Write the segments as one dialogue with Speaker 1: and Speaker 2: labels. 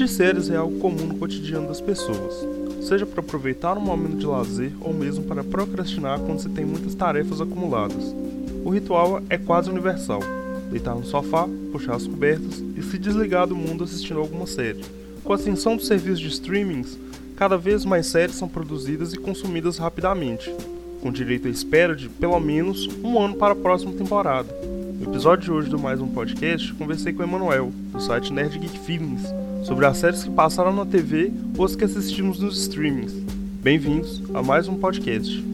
Speaker 1: Assistir séries é algo comum no cotidiano das pessoas, seja para aproveitar um momento de lazer ou mesmo para procrastinar quando se tem muitas tarefas acumuladas. O ritual é quase universal: deitar no sofá, puxar as cobertas e se desligar do mundo assistindo alguma série. Com a ascensão dos serviços de streamings, cada vez mais séries são produzidas e consumidas rapidamente, com direito à espera de pelo menos um ano para a próxima temporada. No episódio de hoje do Mais Um Podcast, conversei com o Emanuel, do site Nerd Geek Feelings, sobre as séries que passaram na TV ou as que assistimos nos streamings. Bem-vindos a mais um podcast.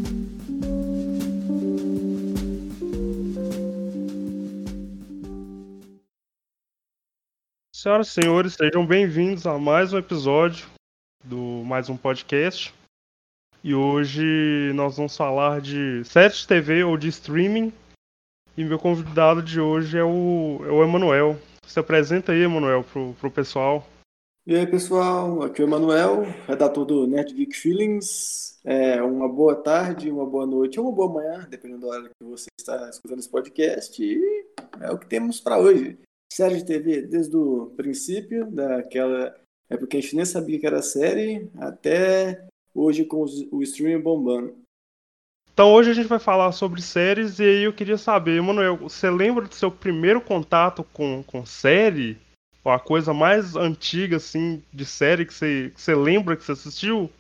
Speaker 1: Senhoras e senhores, sejam bem-vindos a mais um episódio do Mais Um Podcast. E hoje nós vamos falar de séries de TV ou de streaming. E meu convidado de hoje é o, é o Emanuel. Se apresenta aí, Emanuel, pro, pro pessoal.
Speaker 2: E aí, pessoal, aqui é o Emanuel, redator do Nerd Geek Feelings. É, uma boa tarde, uma boa noite ou uma boa manhã, dependendo da hora que você está escutando esse podcast. E é o que temos para hoje. Série de TV desde o princípio, daquela época que a gente nem sabia que era série, até hoje com o streaming bombando.
Speaker 1: Então hoje a gente vai falar sobre séries e aí eu queria saber, Emanuel, você lembra do seu primeiro contato com, com série? A coisa mais antiga, assim, de série que você, que você lembra que você assistiu?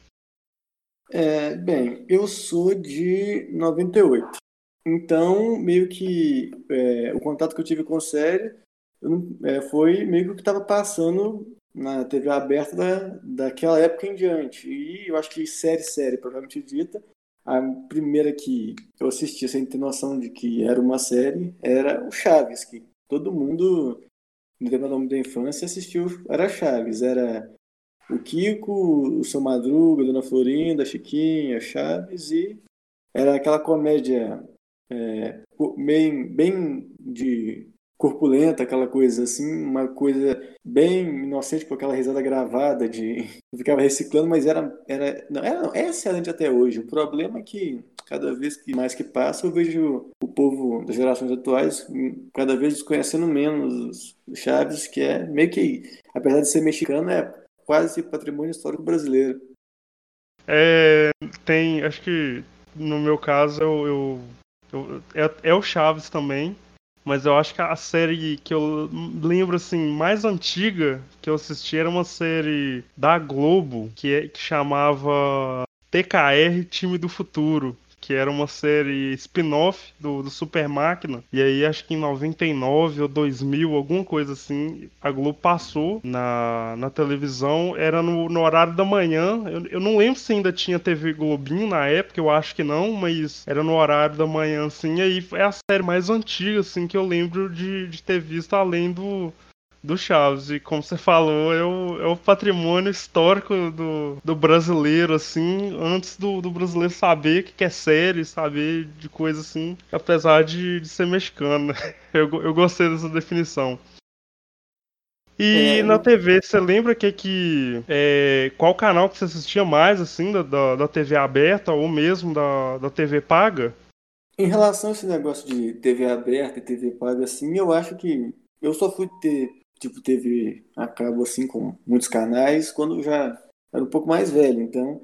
Speaker 2: É, bem, eu sou de 98. Então, meio que é, o contato que eu tive com série eu, é, foi meio que o que estava passando na TV aberta da, daquela época em diante. E eu acho que série, série, provavelmente dita, a primeira que eu assisti sem ter noção de que era uma série era o Chaves, que todo mundo, no tempo da infância, assistiu. Era Chaves, era o Kiko, o Seu Madruga, Dona Florinda, a Chiquinha, Chaves, e era aquela comédia é, bem, bem de corpulenta, aquela coisa assim, uma coisa bem inocente com aquela risada gravada de ficava reciclando, mas era era não, era, é excelente até hoje. O problema é que cada vez que mais que passa eu vejo o povo das gerações atuais cada vez desconhecendo menos Chaves, que é meio que apesar de ser mexicano é quase patrimônio histórico brasileiro.
Speaker 1: É, tem, acho que no meu caso eu, eu, eu é, é o Chaves também mas eu acho que a série que eu lembro assim mais antiga que eu assisti era uma série da Globo que, é, que chamava TKR Time do Futuro que era uma série spin-off do, do Super Máquina. E aí, acho que em 99 ou 2000, alguma coisa assim, a Globo passou na, na televisão. Era no, no horário da manhã. Eu, eu não lembro se ainda tinha TV Globinho na época, eu acho que não, mas era no horário da manhã, assim. E aí é a série mais antiga, assim, que eu lembro de, de ter visto além do, do Chaves. E como você falou, é o, é o patrimônio histórico do, do brasileiro, assim, antes do, do brasileiro saber o que é série, saber de coisa assim, apesar de, de ser mexicano. Né? Eu, eu gostei dessa definição. E é, na TV, você lembra que que é, qual canal que você assistia mais assim da, da, da, TV aberta ou mesmo da, da TV paga?
Speaker 2: Em relação a esse negócio de TV aberta e TV paga assim, eu acho que eu só fui ter tipo, teve a cabo assim com muitos canais quando já era um pouco mais velho. Então,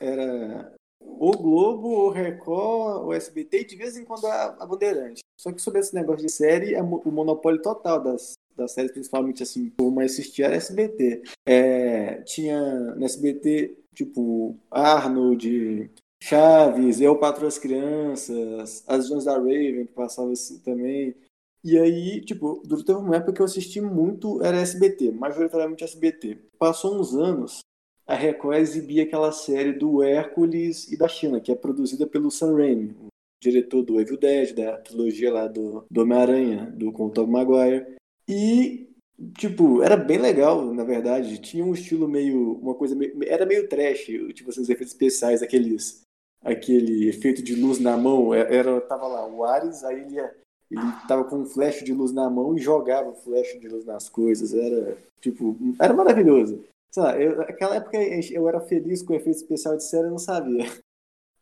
Speaker 2: era o Globo, o Record, o SBT e de vez em quando a, a Bandeirante. Só que sobre esse negócio de série, é o monopólio total das, das séries, principalmente assim, por mais assistir era SBT. É, tinha no SBT, tipo, Arnold, Chaves, Eu Patro as Crianças, As Jones da Raven, que passava assim também. E aí, tipo, teve uma época que eu assisti muito, era SBT, majoritariamente SBT. Passou uns anos, a Record exibia aquela série do Hércules e da China, que é produzida pelo Sam Raimi, o diretor do Evil Dead, da trilogia lá do, do Homem-Aranha, do com Tom Maguire. E, tipo, era bem legal, na verdade. Tinha um estilo meio, uma coisa meio, era meio trash, tipo, assim, os efeitos especiais, aqueles aquele efeito de luz na mão, é, era tava lá o Ares, aí ele ia ele tava com um flash de luz na mão e jogava flash de luz nas coisas. Era, tipo, era maravilhoso. Sei lá, eu, naquela época eu era feliz com o efeito especial de série, eu não sabia.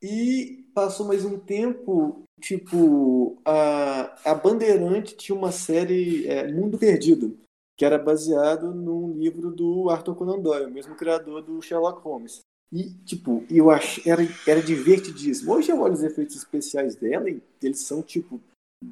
Speaker 2: E passou mais um tempo, tipo, a, a Bandeirante tinha uma série é, Mundo Perdido. que era baseado num livro do Arthur Conan Doyle, o mesmo criador do Sherlock Holmes. E, tipo, eu acho, era, era divertidíssimo. Hoje eu olho os efeitos especiais dela e eles são, tipo,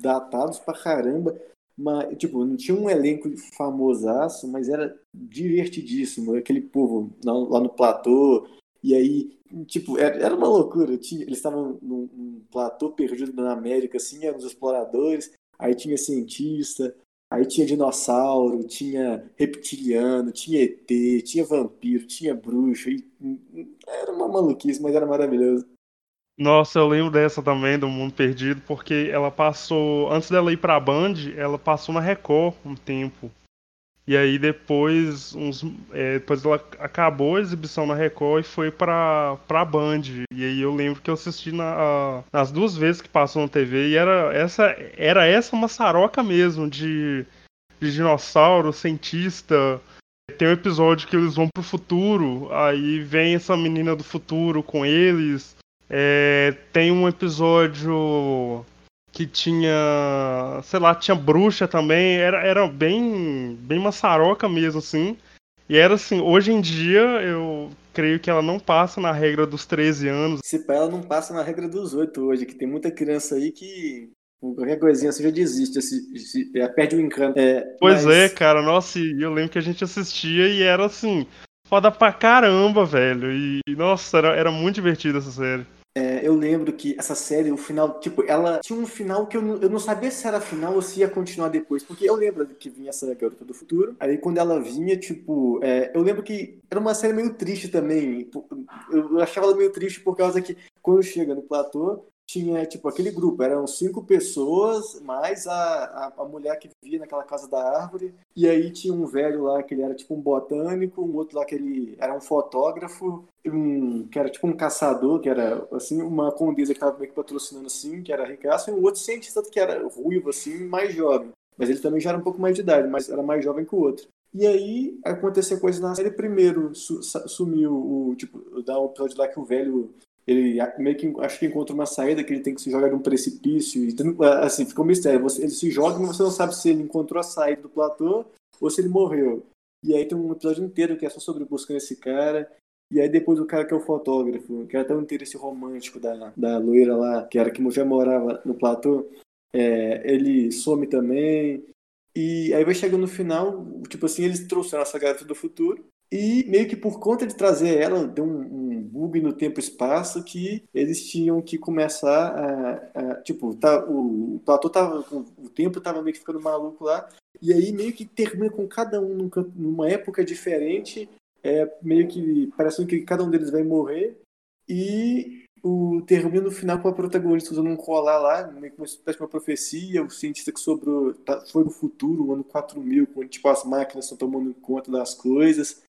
Speaker 2: datados pra caramba. Mas, tipo, não tinha um elenco famosaço, mas era divertidíssimo. Aquele povo lá no platô. E aí, tipo, era, era uma loucura. Tinha, eles estavam num, num platô perdido na América, assim, eram os exploradores. Aí tinha cientista, aí tinha dinossauro, tinha reptiliano, tinha ET, tinha vampiro, tinha bruxo. E, era uma maluquice, mas era maravilhoso.
Speaker 1: Nossa, eu lembro dessa também, do Mundo Perdido, porque ela passou. Antes dela ir pra Band, ela passou na Record um tempo. E aí depois, uns, é, depois ela acabou a exibição na Record e foi pra, pra Band. E aí eu lembro que eu assisti na, a, nas duas vezes que passou na TV e era essa, era essa maçaroca mesmo de, de dinossauro, cientista. Tem um episódio que eles vão pro futuro, aí vem essa menina do futuro com eles. É, tem um episódio que tinha, sei lá, tinha bruxa também, era, era bem, bem maçaroca mesmo, assim. E era assim, hoje em dia eu creio que ela não passa na regra dos 13 anos.
Speaker 2: Se pá, ela não passa na regra dos 8 hoje, que tem muita criança aí que qualquer coisinha você já desiste, se, se, já perde o encanto. É,
Speaker 1: pois mas... é, cara, nossa, eu lembro que a gente assistia e era assim, foda pra caramba, velho. E, nossa, era, era muito divertida essa série.
Speaker 2: É, eu lembro que essa série, o final, tipo, ela tinha um final que eu não, eu não sabia se era final ou se ia continuar depois. Porque eu lembro que vinha essa Garota do Futuro. Aí quando ela vinha, tipo, é, eu lembro que era uma série meio triste também. Eu achava ela meio triste por causa que quando chega no platô, tinha, tipo, aquele grupo, eram cinco pessoas, mais a, a, a, mulher que vivia naquela casa da árvore, e aí tinha um velho lá que ele era tipo um botânico, um outro lá que ele era um fotógrafo, um, que era tipo um caçador, que era, assim, uma condesa que tava meio que patrocinando, assim, que era ricaço, e um outro cientista que era ruivo, assim, mais jovem. Mas ele também já era um pouco mais de idade, mas era mais jovem que o outro. E aí aconteceu coisa na série. Primeiro su sumiu o. Tipo, dá um episódio lá que o velho ele meio que acho que encontra uma saída que ele tem que se jogar de um precipício e assim fica um mistério. Você, ele se joga mas você não sabe se ele encontrou a saída do platô ou se ele morreu. E aí tem um episódio inteiro que é só sobre buscando esse cara. E aí depois o cara que é o fotógrafo que era até um interesse romântico da, da loira lá que era que já morava no platô é, ele some também. E aí vai chegando no final tipo assim eles trouxeram essa garota do futuro e meio que por conta de trazer ela, deu um, um bug no tempo e espaço que eles tinham que começar a. a tipo, tá, o, o platô tava. O tempo tava meio que ficando maluco lá. E aí meio que termina com cada um num, numa época diferente. É, meio que parece que cada um deles vai morrer. E o termina no final com a protagonista usando um colar lá, meio que uma espécie de uma profecia, o cientista que sobrou tá, foi no futuro, no ano 4000, quando tipo, as máquinas estão tomando conta das coisas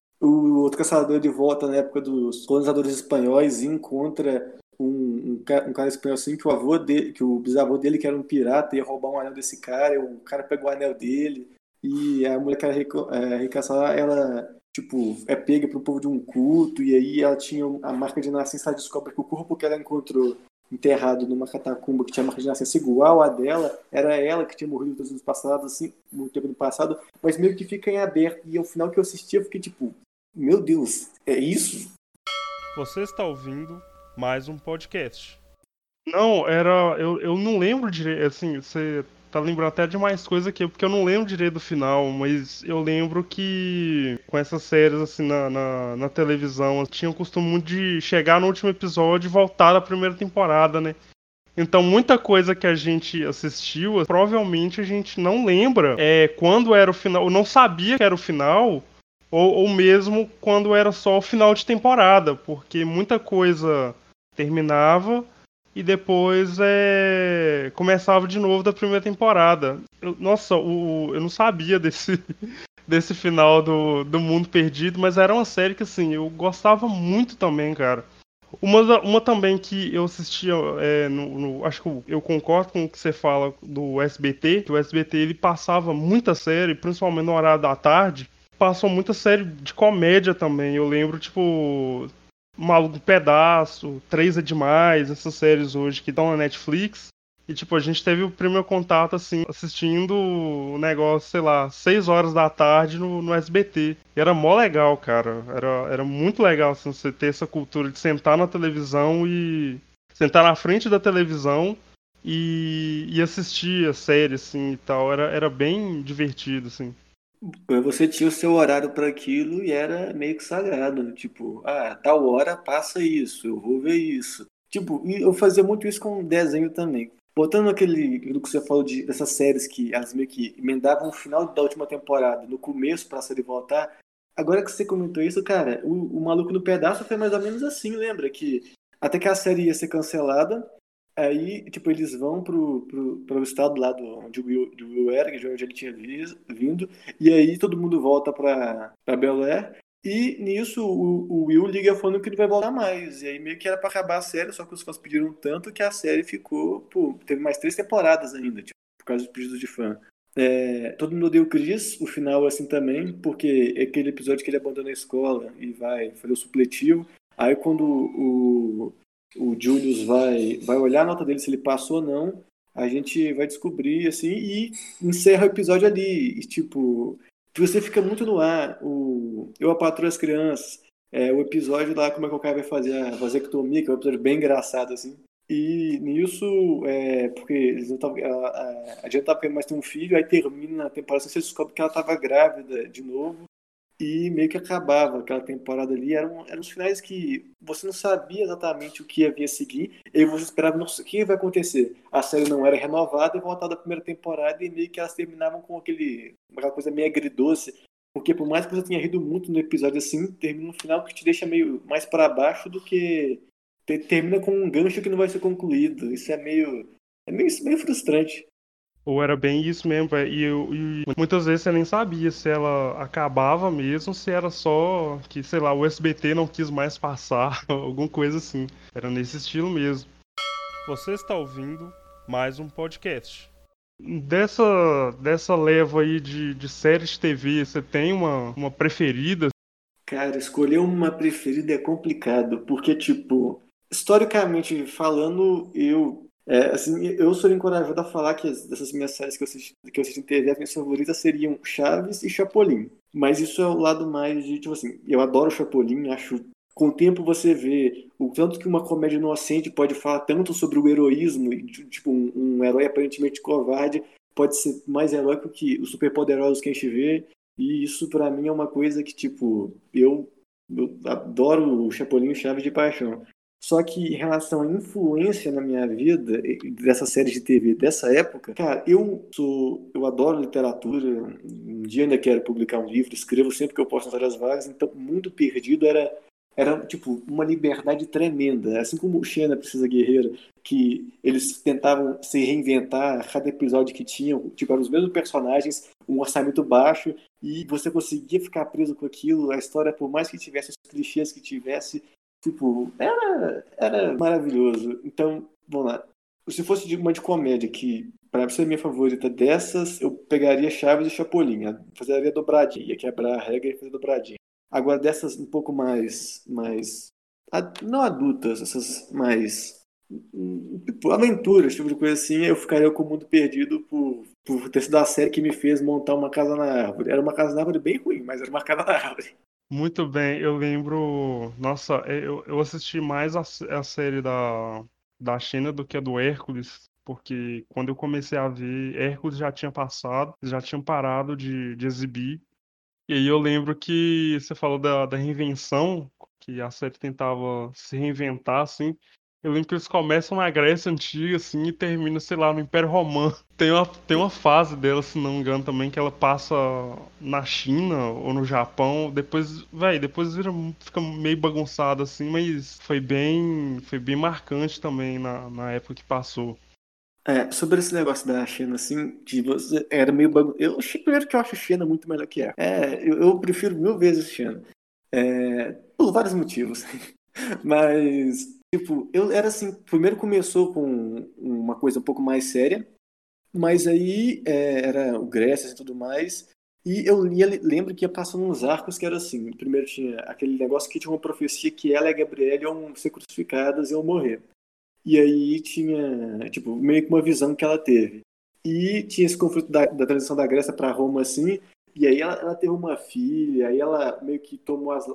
Speaker 2: outro caçador de volta na época dos colonizadores espanhóis e encontra um, um, um, cara espanhol assim que o avô dele, que o bisavô dele que era um pirata ia roubar um anel desse cara, o cara pegou o anel dele e a mulher que era é, ricaça ela tipo é pega pro povo de um culto e aí ela tinha a marca de nascença ela descobre que o corpo que ela encontrou enterrado numa catacumba que tinha marca de nascença igual a dela, era ela que tinha morrido nos anos passados, assim, no tempo do passado, mas meio que fica em aberto. E ao final que eu assisti, eu fiquei tipo, meu Deus, é isso?
Speaker 1: Você está ouvindo mais um podcast. Não, era. Eu, eu não lembro direito. Assim, você tá lembrando até de mais coisa aqui, porque eu não lembro direito do final, mas eu lembro que com essas séries, assim, na, na, na televisão, tinha o costume de chegar no último episódio e voltar da primeira temporada, né? Então, muita coisa que a gente assistiu, provavelmente a gente não lembra é, quando era o final, ou não sabia que era o final, ou, ou mesmo quando era só o final de temporada, porque muita coisa terminava e depois é, começava de novo da primeira temporada. Eu, nossa, o, eu não sabia desse, desse final do, do Mundo Perdido, mas era uma série que assim, eu gostava muito também, cara. Uma, uma também que eu assistia, é, no, no, acho que eu concordo com o que você fala do SBT, que o SBT ele passava muita série, principalmente no horário da tarde, passam muita série de comédia também. Eu lembro, tipo, Maluco Pedaço, Três é Demais, essas séries hoje que estão na Netflix. E, tipo, a gente teve o primeiro contato, assim, assistindo o negócio, sei lá, 6 horas da tarde no, no SBT. E era mó legal, cara. Era, era muito legal, assim, você ter essa cultura de sentar na televisão e. sentar na frente da televisão e, e assistir a série, assim, e tal. Era, era bem divertido, assim.
Speaker 2: Você tinha o seu horário para aquilo e era meio que sagrado, né? tipo, ah, tal hora passa isso, eu vou ver isso. Tipo, eu fazia muito isso com desenho também. Botando aquele do que você falou de, dessas séries que elas meio que emendavam o final da última temporada no começo pra série voltar. Agora que você comentou isso, cara, o, o Maluco no Pedaço foi mais ou menos assim, lembra? Que até que a série ia ser cancelada, aí, tipo, eles vão pro, pro, pro estado lá do, onde o Will, do Will era, de onde ele tinha vindo, e aí todo mundo volta pra, pra Bel Air, e nisso o, o, Will liga falando que ele vai voltar mais. E aí meio que era pra acabar a série, só que os fãs pediram tanto que a série ficou. Pô, teve mais três temporadas ainda, tipo, por causa dos pedidos de fã. É, todo mundo odeia o Chris, o final assim também, porque é aquele episódio que ele abandona a escola e vai fazer o supletivo. Aí quando o, o Julius vai, vai olhar a nota dele se ele passou ou não, a gente vai descobrir assim e encerra o episódio ali. E, tipo, você fica muito no ar. O, eu apatro as crianças. É, o episódio lá, como é que o cara vai fazer a vasectomia, que é um episódio bem engraçado, assim. E nisso, é, porque eles não tavam, a, a, a gente tava querendo mais ter um filho, aí termina a temporada, você descobre que ela estava grávida de novo e meio que acabava aquela temporada ali. Eram, eram os finais que você não sabia exatamente o que havia seguir, e você esperava, não sei o que vai acontecer. A série não era renovada e voltada da primeira temporada, e meio que elas terminavam com aquele, aquela coisa meio agridoce. Porque por mais que você tenha rido muito no episódio assim, termina um final que te deixa meio mais para baixo do que termina com um gancho que não vai ser concluído. Isso é meio é meio, meio frustrante.
Speaker 1: Ou era bem isso mesmo, e, e, muitas vezes você nem sabia se ela acabava mesmo, se era só que, sei lá, o SBT não quis mais passar, alguma coisa assim. Era nesse estilo mesmo. Você está ouvindo mais um podcast. Dessa, dessa leva aí de, de séries de TV, você tem uma, uma preferida?
Speaker 2: Cara, escolher uma preferida é complicado, porque, tipo, historicamente falando, eu é, assim, eu sou encorajado a falar que dessas minhas séries que eu assisti, que eu assisti em TV, as minhas favoritas seriam Chaves e Chapolin. Mas isso é o lado mais de, tipo assim, eu adoro Chapolin, acho com o tempo você vê o tanto que uma comédia inocente pode falar tanto sobre o heroísmo, tipo, um, um herói aparentemente covarde pode ser mais heróico que os superpoderosos que a gente vê, e isso para mim é uma coisa que, tipo, eu, eu adoro o Chapolin e Chaves de paixão. Só que em relação à influência na minha vida dessa série de TV dessa época, cara, eu sou, eu adoro literatura. Um dia ainda quero publicar um livro, escrevo sempre que eu posso nas horas vagas. Então, Mundo Perdido era era tipo uma liberdade tremenda, assim como o Xena Precisa Guerreira, que eles tentavam se reinventar cada episódio que tinham, tipo eram os mesmos personagens, um orçamento baixo e você conseguia ficar preso com aquilo. A história, por mais que tivesse os clichês que tivesse, Tipo, era, era maravilhoso. Então, vamos lá. Se fosse uma de comédia, que para ser minha favorita dessas, eu pegaria Chaves e Chapolin. Fazeria dobradinha, ia quebrar a regra e fazer dobradinha. Agora, dessas um pouco mais. mais não adultas, essas mais. Tipo, aventuras, tipo de coisa assim, eu ficaria com o mundo perdido por, por ter sido a série que me fez montar uma casa na árvore. Era uma casa na árvore bem ruim, mas era uma casa na árvore.
Speaker 1: Muito bem, eu lembro. Nossa, eu, eu assisti mais a, a série da, da China do que a do Hércules, porque quando eu comecei a ver, Hércules já tinha passado, já tinham parado de, de exibir. E aí eu lembro que você falou da, da reinvenção, que a série tentava se reinventar, assim. Eu lembro que eles começam na Grécia Antiga, assim, e terminam, sei lá, no Império Romano. Tem uma, tem uma fase dela, se não me engano, também, que ela passa na China ou no Japão. Depois, velho, depois vira, fica meio bagunçado, assim, mas foi bem, foi bem marcante também na, na época que passou.
Speaker 2: É, sobre esse negócio da China, assim, de você, era meio bagunçado. Eu achei primeiro que eu acho China muito melhor que é. É, eu, eu prefiro mil vezes China. É, por vários motivos. Mas Tipo, eu era assim, primeiro começou com uma coisa um pouco mais séria, mas aí é, era o Grécia e tudo mais, e eu lia, lembro que ia passando uns arcos que era assim, primeiro tinha aquele negócio que tinha uma profecia que ela e a Gabriela iam ser crucificadas e iam morrer. E aí tinha, tipo, meio que uma visão que ela teve. E tinha esse conflito da, da transição da Grécia para Roma, assim, e aí ela, ela, teve uma filha, aí ela meio que tomou as,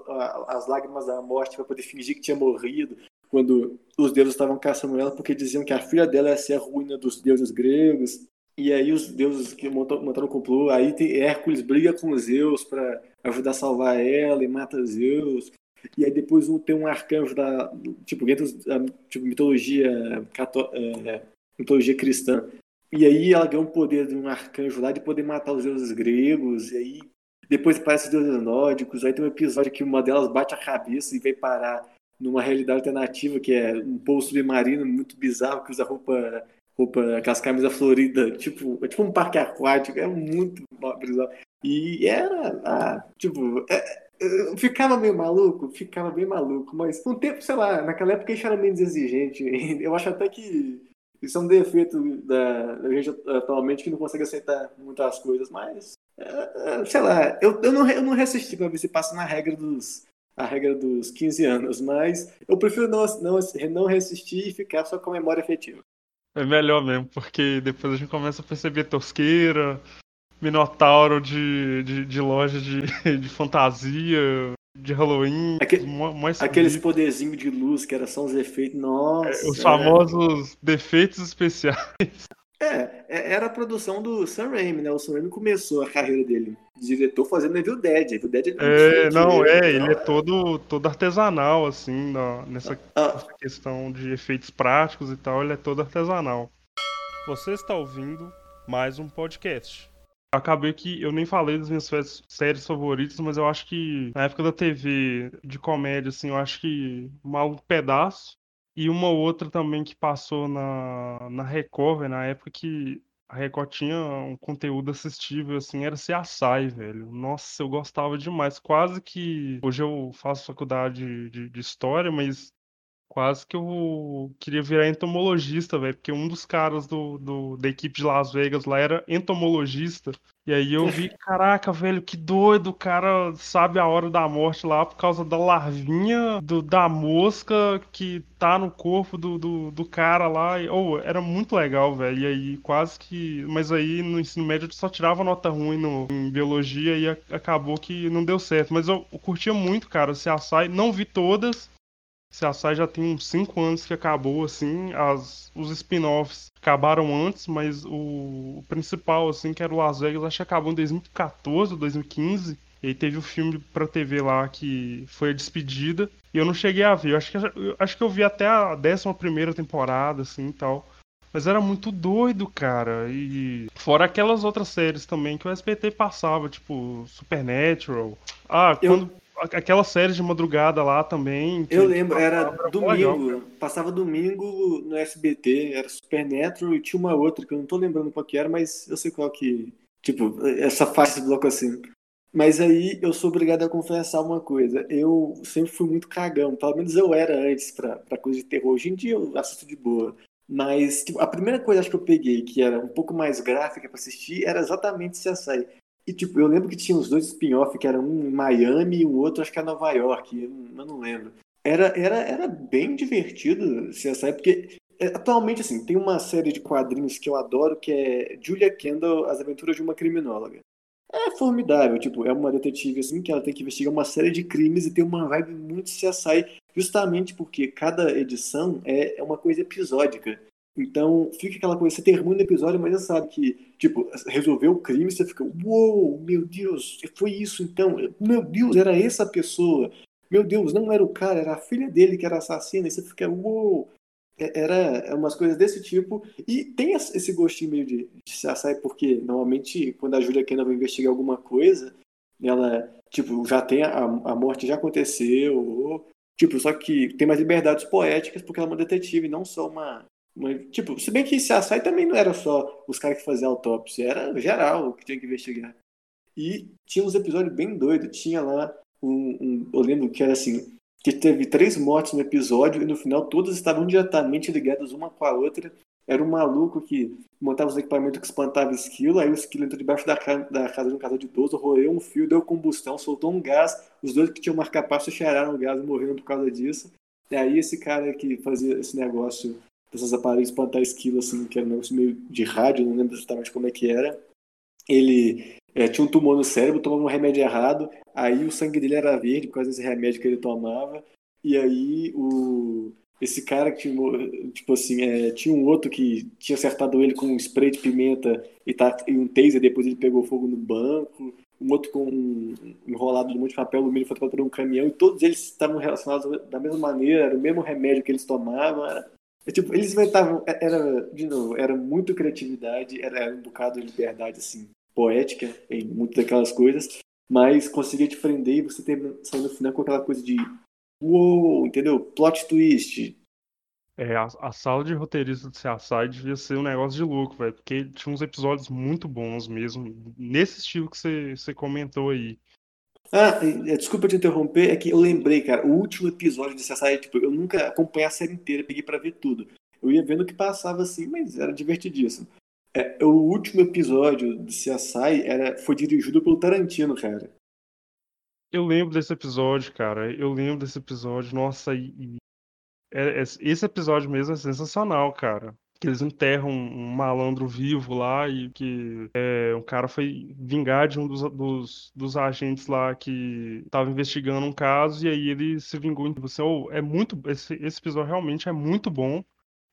Speaker 2: as lágrimas da morte para poder fingir que tinha morrido, quando os deuses estavam caçando ela, porque diziam que a filha dela ia ser a ruína dos deuses gregos. E aí os deuses que montaram, montaram o complô, aí tem, Hércules briga com Zeus para ajudar a salvar ela e mata Zeus. E aí depois tem um arcanjo da tipo dentro da tipo, mitologia cató é, mitologia cristã e aí ela ganhou o poder de um arcanjo lá de poder matar os deuses gregos, e aí depois aparece os deuses nórdicos, aí tem um episódio que uma delas bate a cabeça e vem parar numa realidade alternativa, que é um povo submarino muito bizarro, que usa roupa, roupa aquelas camisas floridas, tipo, é tipo um parque aquático, é muito bizarro. E era, ah, tipo, é, é ficava meio maluco, ficava bem maluco, mas com o tempo, sei lá, naquela época a gente era menos exigente. Eu acho até que isso é um defeito da, da gente atualmente que não consegue aceitar muitas coisas, mas é, é, sei lá, eu, eu, não, eu não resisti para ver se passa na regra dos a regra dos 15 anos, mas eu prefiro não, não, não resistir e ficar só com a memória efetiva.
Speaker 1: É melhor mesmo, porque depois a gente começa a perceber tosqueira, minotauro de, de, de loja de, de fantasia, de Halloween.
Speaker 2: Aquele, mais aqueles poderzinhos de luz que era só os efeitos. Nossa.
Speaker 1: É, os famosos defeitos especiais.
Speaker 2: É, é, era a produção do Sam Raimi, né? O Sam Raimi começou a carreira dele de diretor fazendo Evil Dead. Evil Dead
Speaker 1: é, é não, é, ele é todo, todo artesanal, assim, na, nessa, ah. nessa questão de efeitos práticos e tal, ele é todo artesanal. Você está ouvindo mais um podcast acabei que eu nem falei das minhas séries favoritas, mas eu acho que na época da TV de comédia, assim, eu acho que Mal Pedaço e uma outra também que passou na, na Record, na época que a Record tinha um conteúdo assistível, assim, era assai, velho. Nossa, eu gostava demais. Quase que. Hoje eu faço faculdade de, de História, mas Quase que eu queria virar entomologista, velho, porque um dos caras do, do, da equipe de Las Vegas lá era entomologista. E aí eu vi, caraca, velho, que doido, o cara sabe a hora da morte lá por causa da larvinha do, da mosca que tá no corpo do, do, do cara lá. E, oh, era muito legal, velho. E aí quase que. Mas aí no ensino médio só tirava nota ruim no, em biologia e a, acabou que não deu certo. Mas eu, eu curtia muito, cara, se assai. Não vi todas, CSI já tem uns 5 anos que acabou, assim, as, os spin-offs acabaram antes, mas o, o, principal, assim, que era o Las Vegas, acho que acabou em 2014 ou 2015. E aí teve o filme pra TV lá que foi a despedida. E eu não cheguei a ver. Eu acho que, eu, acho que eu vi até a 11 primeira temporada, assim, e tal. Mas era muito doido, cara. E fora aquelas outras séries também que o SBT passava, tipo Supernatural. Ah, eu... aquela série de madrugada lá também.
Speaker 2: Eu lembro, era domingo. Legal, passava domingo no SBT, era Supernatural e tinha uma outra que eu não tô lembrando qual que era, mas eu sei qual que. Tipo, essa faixa de bloco assim. Mas aí eu sou obrigado a confessar uma coisa. Eu sempre fui muito cagão. Pelo menos eu era antes pra, pra coisa de terror. Hoje em dia eu assisto de boa. Mas tipo, a primeira coisa que eu peguei, que era um pouco mais gráfica para assistir, era exatamente CSI. E, tipo, eu lembro que tinha os dois spin-off, que era um em Miami e o outro acho que é Nova York, eu não, lembro. Era, era, era bem divertido CSI, porque é, atualmente, assim, tem uma série de quadrinhos que eu adoro, que é Julia Kendall, As Aventuras de uma Criminóloga. É formidável, tipo, é uma detetive, assim, que ela tem que investigar uma série de crimes e tem uma vibe muito CSI, justamente porque cada edição é, é uma coisa episódica. Então, fica aquela coisa, você termina o episódio, mas você sabe que, tipo, resolveu o crime, você fica, uou, meu Deus, foi isso então, meu Deus, era essa pessoa, meu Deus, não era o cara, era a filha dele que era assassina, e você fica, uou, é, era é umas coisas desse tipo, e tem esse gostinho meio de, de CSI, porque normalmente quando a Julia Kendall vai investigar alguma coisa, ela, tipo, já tem a, a morte já aconteceu, ou, tipo, só que tem mais liberdades poéticas porque ela é uma detetive, não só uma mas, tipo, se bem que esse açaí também não era só os caras que faziam autópsia, era geral que tinha que investigar. E tinha uns episódios bem doidos. Tinha lá um, um, Eu lembro que era assim: que teve três mortes no episódio e no final todas estavam diretamente ligadas uma com a outra. Era um maluco que montava os equipamentos que espantava esquilo, aí o esquilo entrou debaixo da, da casa de um casal de idoso, roeu um fio, deu combustão, soltou um gás. Os dois que tinham marca-passo cheiraram o gás e morreram por causa disso. E aí esse cara que fazia esse negócio dessas aparelhos plantar esquilo, assim, que era um negócio meio de rádio, não lembro exatamente como é que era. Ele é, tinha um tumor no cérebro, tomava um remédio errado, aí o sangue dele era verde por causa desse remédio que ele tomava, e aí o, esse cara que tinha, tipo assim, é, tinha um outro que tinha acertado ele com um spray de pimenta e, tá, e um taser, depois ele pegou fogo no banco, um outro com um enrolado de um monte de papel alumínio foi por um caminhão, e todos eles estavam relacionados da mesma maneira, era o mesmo remédio que eles tomavam, era, tipo, eles inventavam, é, era, de novo, era muito criatividade, era, um bocado de liberdade, assim, poética em muitas daquelas coisas, mas conseguia te prender e você ter, sair no final com aquela coisa de uou, entendeu? Plot twist.
Speaker 1: É, a, a sala de roteirista do CSI devia ser um negócio de louco, velho, porque tinha uns episódios muito bons mesmo, nesse estilo que você comentou aí.
Speaker 2: Ah, desculpa te interromper, é que eu lembrei, cara, o último episódio de CSI, tipo, eu nunca acompanhei a série inteira, peguei para ver tudo. Eu ia vendo o que passava assim, mas era divertidíssimo. É, o último episódio de CSI era, foi dirigido pelo Tarantino, cara.
Speaker 1: Eu lembro desse episódio, cara. Eu lembro desse episódio. Nossa, e, e é, é, esse episódio mesmo é sensacional, cara. Que eles enterram um malandro vivo lá e que é, um cara foi vingar de um dos, dos, dos agentes lá que estava investigando um caso e aí ele se vingou. Você, oh, é muito, esse, esse episódio realmente é muito bom.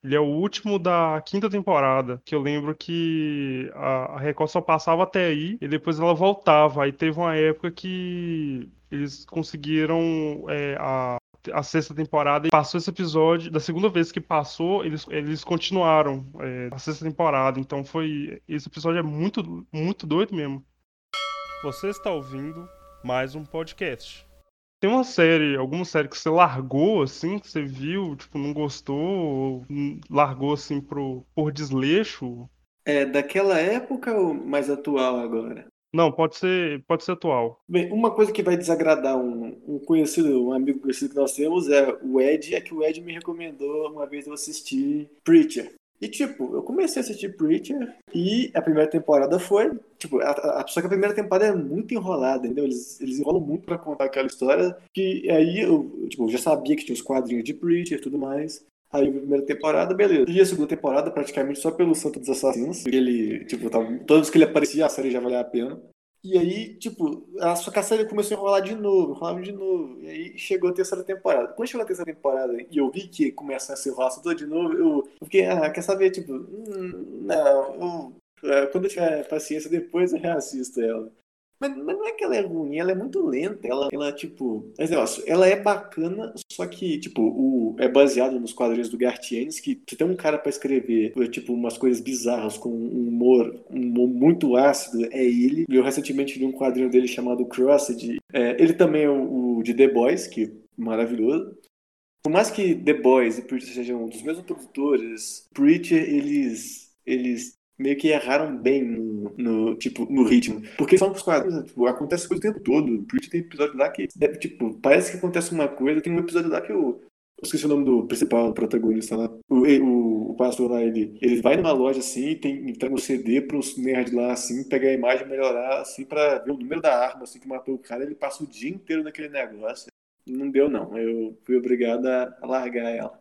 Speaker 1: Ele é o último da quinta temporada, que eu lembro que a, a Record só passava até aí e depois ela voltava. Aí teve uma época que eles conseguiram é, a, a sexta temporada e passou esse episódio. Da segunda vez que passou, eles, eles continuaram é, a sexta temporada. Então foi. Esse episódio é muito, muito doido mesmo. Você está ouvindo mais um podcast. Tem uma série, alguma série que você largou, assim, que você viu, tipo, não gostou, largou, assim, pro, por desleixo?
Speaker 2: É daquela época ou mais atual agora?
Speaker 1: Não, pode ser, pode ser atual.
Speaker 2: Bem, uma coisa que vai desagradar um, um conhecido, um amigo conhecido que nós temos é o Ed, é que o Ed me recomendou uma vez eu assistir Preacher. E, tipo, eu comecei a assistir Preacher e a primeira temporada foi. Tipo, a, a, só que a primeira temporada é muito enrolada, entendeu? Eles, eles enrolam muito pra contar aquela história. Que aí eu, tipo, eu já sabia que tinha os quadrinhos de Preacher e tudo mais. Aí a primeira temporada, beleza. E a segunda temporada, praticamente só pelo Santo dos Assassinos. Ele, tipo, tava, todos que ele aparecia, a série já valia a pena. E aí, tipo, a sua caçada começou a enrolar de novo, enrolar de novo. E aí chegou a terceira temporada. Quando chegou a terceira temporada e eu vi que começa a se enrolar tudo de novo, eu fiquei, ah, quer saber, tipo, hum, não, eu, é, quando eu tiver paciência depois eu reassisto ela. Mas, mas, não é que ela é ruim, ela é muito lenta. Ela, ela tipo. Esse negócio, ela é bacana, só que, tipo, o, é baseado nos quadrinhos do Gartienes, que se tem um cara para escrever, tipo, umas coisas bizarras com um humor, um humor muito ácido, é ele. Eu recentemente li um quadrinho dele chamado Crossed. É, ele também é o, o, de The Boys, que é maravilhoso. Por mais que The Boys e Preacher sejam dos mesmos produtores, Preacher, eles, eles meio que erraram bem no, no, tipo, no ritmo. Porque são os quadros, tipo, acontece coisa o tempo todo. O Preacher tem episódio lá que, tipo, parece que acontece uma coisa, tem um episódio lá que o. Eu esqueci o nome do principal protagonista lá. O, o, o pastor lá, ele, ele vai numa loja assim, tem, entrega um CD pros nerds lá, assim, pegar a imagem, melhorar, assim, pra ver o número da arma, assim, que matou o cara. Ele passa o dia inteiro naquele negócio. Não deu, não. Eu fui obrigado a largar ela.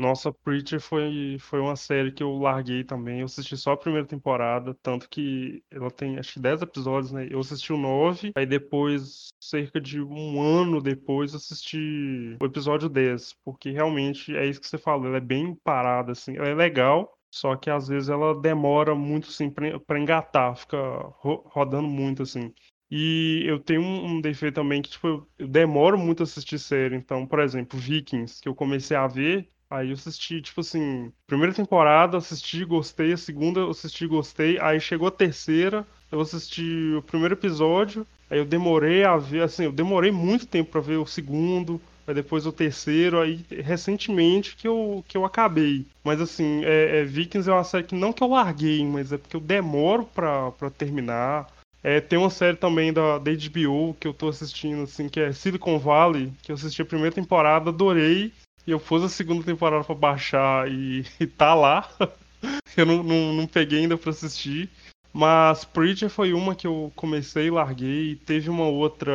Speaker 1: Nossa, Preacher foi, foi uma série que eu larguei também. Eu assisti só a primeira temporada, tanto que ela tem acho que 10 episódios, né? Eu assisti o 9, aí depois, cerca de um ano depois, assisti o episódio 10, porque realmente é isso que você falou, ela é bem parada, assim. Ela é legal, só que às vezes ela demora muito, assim, pra, engatar, fica ro rodando muito, assim. E eu tenho um, um defeito também que, tipo, eu demoro muito a assistir série. Então, por exemplo, Vikings, que eu comecei a ver, Aí eu assisti, tipo assim, primeira temporada, assisti, gostei, a segunda eu assisti, gostei, aí chegou a terceira, eu assisti o primeiro episódio, aí eu demorei a ver, assim, eu demorei muito tempo para ver o segundo, aí depois o terceiro, aí recentemente que eu, que eu acabei. Mas assim, é, é, Vikings é uma série que não que eu larguei, mas é porque eu demoro pra, pra terminar. É, tem uma série também da, da HBO que eu tô assistindo, assim, que é Silicon Valley, que eu assisti a primeira temporada, adorei. E eu pus a segunda temporada pra baixar e, e tá lá. eu não, não, não, peguei ainda pra assistir. Mas Preacher foi uma que eu comecei e larguei. Teve uma outra.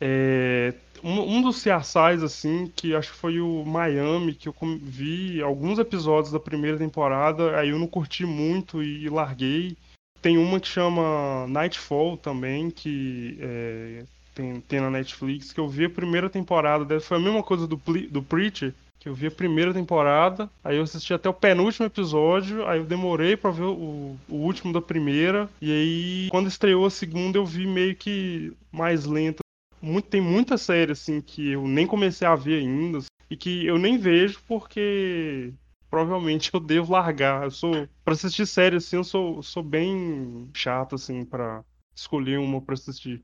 Speaker 1: É, um, um dos CSIs, assim, que acho que foi o Miami, que eu vi alguns episódios da primeira temporada, aí eu não curti muito e, e larguei. Tem uma que chama Nightfall também, que é, tem, tem na Netflix, que eu vi a primeira temporada dela. Foi a mesma coisa do, do Preacher, que eu vi a primeira temporada, aí eu assisti até o penúltimo episódio, aí eu demorei para ver o, o, último da primeira, e aí quando estreou a segunda eu vi meio que mais lento. Muito, tem muita série assim que eu nem comecei a ver ainda e que eu nem vejo porque provavelmente eu devo largar. Eu sou para assistir série assim, eu sou, sou bem chato assim para escolher uma para assistir.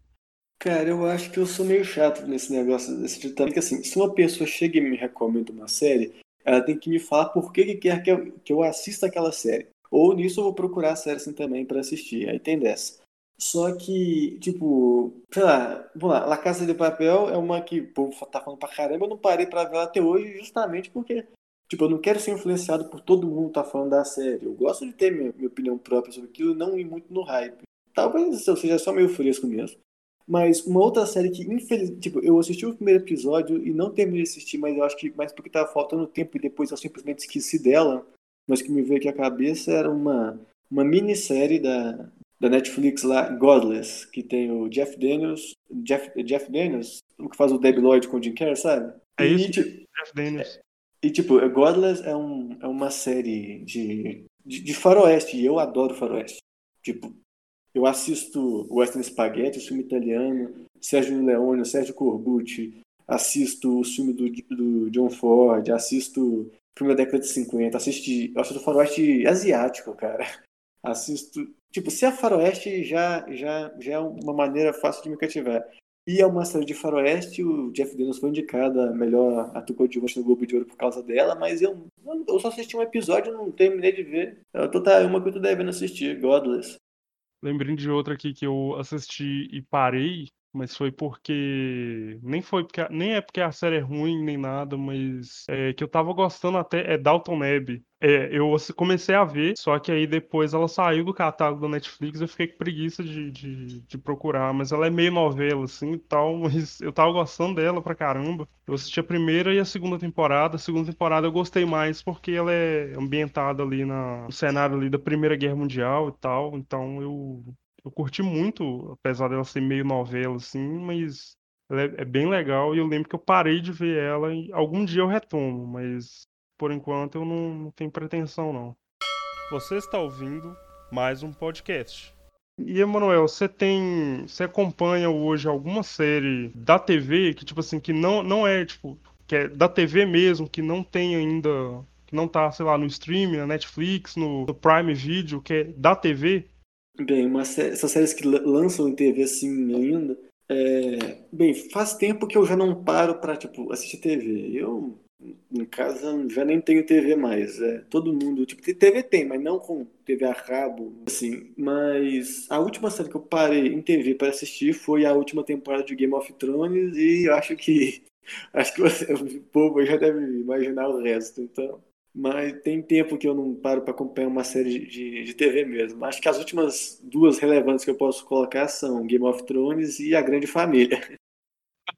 Speaker 2: Cara, eu acho que eu sou meio chato nesse negócio desse tipo também, que assim, se uma pessoa chega e me recomenda uma série, ela tem que me falar por que, que quer que eu, que eu assista aquela série. Ou nisso eu vou procurar a série assim também para assistir. Aí tem dessa. Só que, tipo, sei lá, vamos lá, La Casa de Papel é uma que o povo tá falando pra caramba, eu não parei pra ver ela até hoje justamente porque, tipo, eu não quero ser influenciado por todo mundo tá falando da série. Eu gosto de ter minha, minha opinião própria sobre aquilo e não ir muito no hype. Talvez eu seja só meio fresco mesmo. Mas uma outra série que, infelizmente, tipo, eu assisti o primeiro episódio e não terminei de assistir, mas eu acho que mais porque tava faltando tempo e depois eu simplesmente esqueci dela, mas que me veio aqui à cabeça era uma, uma minissérie da, da Netflix lá, Godless, que tem o Jeff Daniels, Jeff, Jeff Daniels, o que faz o Debbie Lloyd com o Jim Carrey, sabe?
Speaker 1: É isso, e, tipo, Jeff Daniels.
Speaker 2: E, tipo, Godless é, um, é uma série de, de, de faroeste, e eu adoro faroeste. Tipo, eu assisto Western Spaghetti, o filme italiano, Sérgio Leone, Sérgio Corbucci, assisto o filme do, do John Ford, assisto filme da década de 50, assisto, assisto faroeste asiático, cara. Assisto. Tipo, se é faroeste, já, já, já é uma maneira fácil de me cativar. E é uma série de faroeste, o Jeff Daniels foi indicado a melhor ator coadjuvante no Globo de Ouro por causa dela, mas eu, eu só assisti um episódio e não terminei de ver. Eu tô, tá, uma que eu tô devendo assistir, Godless.
Speaker 1: Lembrei de outra aqui que eu assisti e parei, mas foi porque. Nem foi porque. Nem é porque a série é ruim nem nada, mas é, que eu tava gostando até é Dalton Neb. É, eu comecei a ver, só que aí depois ela saiu do catálogo da Netflix eu fiquei com preguiça de, de, de, procurar. Mas ela é meio novela, assim e tal, mas eu tava gostando dela pra caramba. Eu assisti a primeira e a segunda temporada. A segunda temporada eu gostei mais porque ela é ambientada ali na, no cenário ali da Primeira Guerra Mundial e tal. Então eu, eu curti muito, apesar dela ser meio novela, assim, mas ela é, é bem legal e eu lembro que eu parei de ver ela e algum dia eu retomo, mas por enquanto eu não, não tenho pretensão, não. Você está ouvindo mais um podcast. E, Emanuel, você tem. Você acompanha hoje alguma série da TV que, tipo assim, que não, não é, tipo, que é da TV mesmo, que não tem ainda. Que não tá, sei lá, no streaming, na Netflix, no, no Prime Video, que é da TV?
Speaker 2: Bem, uma sé essas séries que lançam em TV assim ainda. É... Bem, faz tempo que eu já não paro pra, tipo, assistir TV. Eu em casa já nem tenho TV mais. É, todo mundo, tipo, TV tem, mas não com TV a cabo, assim. Mas a última série que eu parei em TV para assistir foi a última temporada de Game of Thrones e eu acho que acho que você, o povo já deve imaginar o resto, então. Mas tem tempo que eu não paro para acompanhar uma série de, de TV mesmo. Acho que as últimas duas relevantes que eu posso colocar são Game of Thrones e A Grande Família.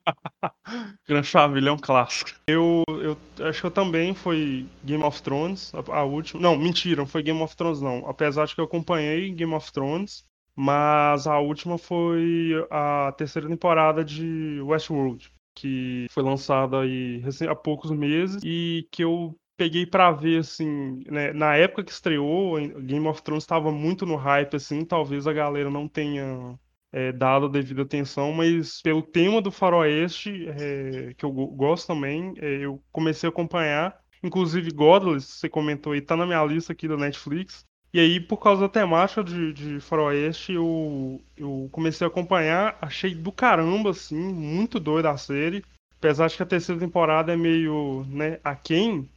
Speaker 1: Grande Família é um clássico. Eu, eu acho que eu também foi Game of Thrones, a, a, última. Não, mentira, não foi Game of Thrones, não. Apesar de que eu acompanhei Game of Thrones, mas a última foi a terceira temporada de Westworld, que foi lançada aí há poucos meses e que eu peguei para ver assim, né, na época que estreou, Game of Thrones estava muito no hype assim, talvez a galera não tenha é, dado a devida atenção, mas pelo tema do faroeste, é, que eu gosto também, é, eu comecei a acompanhar. Inclusive, Godless, você comentou aí, tá na minha lista aqui da Netflix. E aí, por causa da temática de, de faroeste, eu, eu comecei a acompanhar, achei do caramba, assim, muito doida a série. Apesar de que a terceira temporada é meio, né, aquém,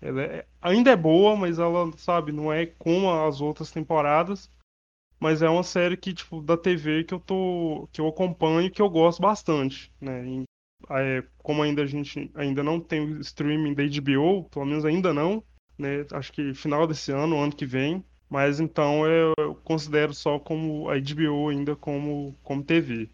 Speaker 1: ela é, ainda é boa, mas ela, sabe, não é como as outras temporadas mas é uma série que, tipo, da TV que eu tô. que eu acompanho que eu gosto bastante, né? E, é, como ainda a gente ainda não tem o streaming da HBO, pelo menos ainda não, né? Acho que final desse ano, ano que vem. Mas então eu, eu considero só como a HBO ainda como, como TV.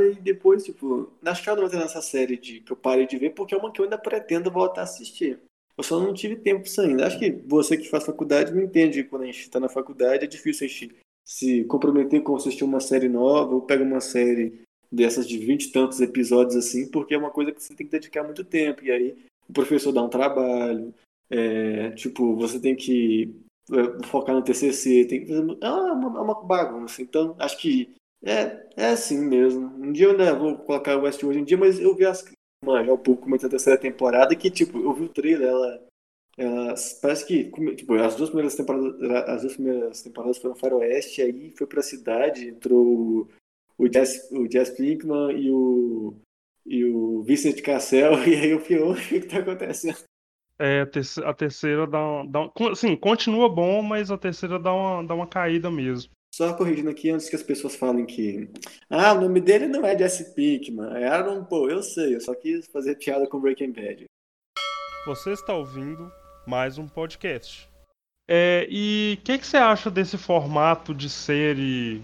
Speaker 2: e depois, tipo, acho que eu não vou ter nessa série de, que eu parei de ver, porque é uma que eu ainda pretendo voltar a assistir. Eu só não tive tempo isso ainda. Acho que você que faz faculdade me entende quando a gente está na faculdade, é difícil a gente se comprometer com assistir uma série nova, ou pega uma série dessas de vinte e tantos episódios assim, porque é uma coisa que você tem que dedicar muito tempo. E aí o professor dá um trabalho, é, tipo, você tem que é, focar no TCC, tem. É uma, é uma bagunça. Então, acho que é, é assim mesmo. Um dia eu ainda vou colocar o West hoje em dia, mas eu vi as. Mano, já um pouco como a terceira temporada, que, tipo, eu vi o trailer, ela. Ela parece que. Tipo, as duas primeiras temporadas. As duas primeiras temporadas foram Faroeste, aí foi pra cidade, entrou o Jess, o Jess Pinkman e o. E o Vincent Cassel, e aí eu fiquei, o que, que tá acontecendo?
Speaker 1: É, a terceira dá, dá assim, continua bom, mas a terceira dá uma, dá uma caída mesmo.
Speaker 2: Só corrigindo aqui antes que as pessoas falem que. Ah, o nome dele não é Jesse Pinkman, é Aaron Paul. Eu sei, eu só quis fazer piada com Breaking Bad.
Speaker 1: Você está ouvindo mais um podcast. É, e o que, que, você acha desse formato de série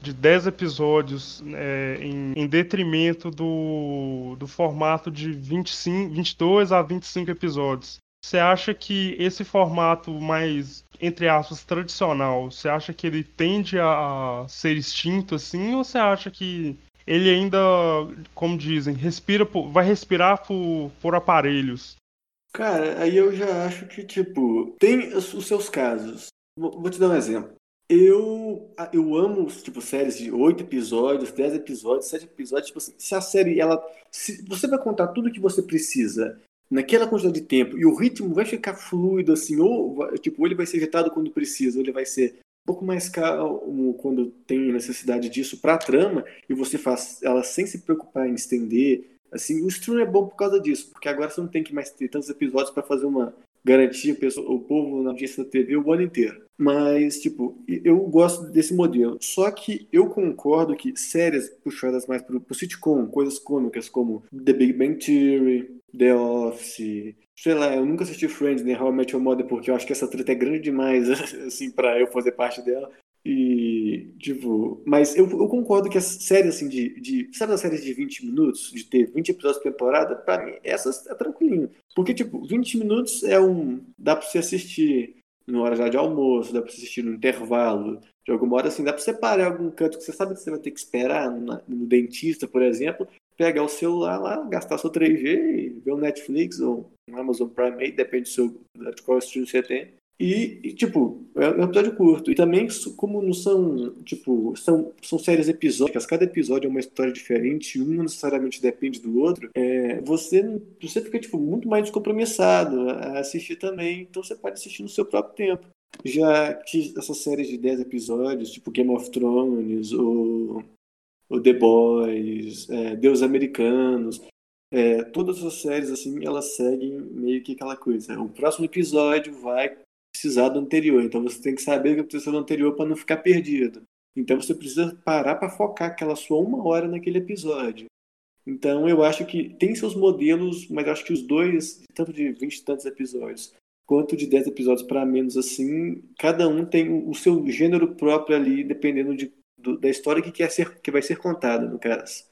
Speaker 1: de 10 episódios é, em, em, detrimento do, do formato de 25, 22 a 25 episódios? Você acha que esse formato mais, entre aspas, tradicional, você acha que ele tende a ser extinto assim, ou você acha que ele ainda, como dizem, respira por, vai respirar por, por aparelhos?
Speaker 2: Cara, aí eu já acho que, tipo, tem os, seus casos. Vou, te dar um exemplo. Eu, eu amo, tipo, séries de oito episódios, dez episódios, sete episódios. Tipo assim, se a série, ela. Se você vai contar tudo que você precisa naquela quantidade de tempo e o ritmo vai ficar fluido assim, ou tipo, ele vai ser agitado quando precisa, ou ele vai ser um pouco mais calmo quando tem necessidade disso para a trama e você faz ela sem se preocupar em estender. Assim, o stream é bom por causa disso, porque agora você não tem que mais ter tantos episódios para fazer uma garantia o povo na audiência da TV o ano inteiro. Mas, tipo, eu gosto desse modelo. Só que eu concordo que séries puxadas mais pro, pro sitcom, coisas cômicas como The Big Bang Theory, The Office. Sei lá, eu nunca assisti Friends nem How I Met Your Mother porque eu acho que essa treta é grande demais, assim, para eu fazer parte dela. E, tipo, mas eu, eu concordo que as séries, assim, de, de. Sabe as séries de 20 minutos, de ter 20 episódios por temporada? Pra mim, essas é tranquilinho. Porque, tipo, 20 minutos é um. Dá pra você assistir na hora já de almoço, dá pra você assistir no intervalo. De alguma hora, assim, dá pra separar algum canto que você sabe que você vai ter que esperar no, no dentista, por exemplo, pegar o celular lá, gastar seu 3G e ver um Netflix ou um Amazon Prime, aí, depende do seu, de qual stream você tem. E, e, tipo, é um episódio curto. E também, como não são, tipo, são, são séries episódicas, cada episódio é uma história diferente, um necessariamente depende do outro, é, você, você fica, tipo, muito mais descompromissado a assistir também. Então você pode assistir no seu próprio tempo. Já que essas séries de 10 episódios, tipo Game of Thrones ou o The Boys, é, Deus Americanos, é, todas as séries assim elas seguem meio que aquela coisa. O próximo episódio vai precisar do anterior, então você tem que saber o que aconteceu no anterior para não ficar perdido. Então você precisa parar para focar aquela sua uma hora naquele episódio. Então eu acho que tem seus modelos, mas acho que os dois, tanto de 20 e tantos episódios, quanto de 10 episódios para menos assim, cada um tem o seu gênero próprio ali, dependendo de do, da história que quer ser que vai ser contada no caso.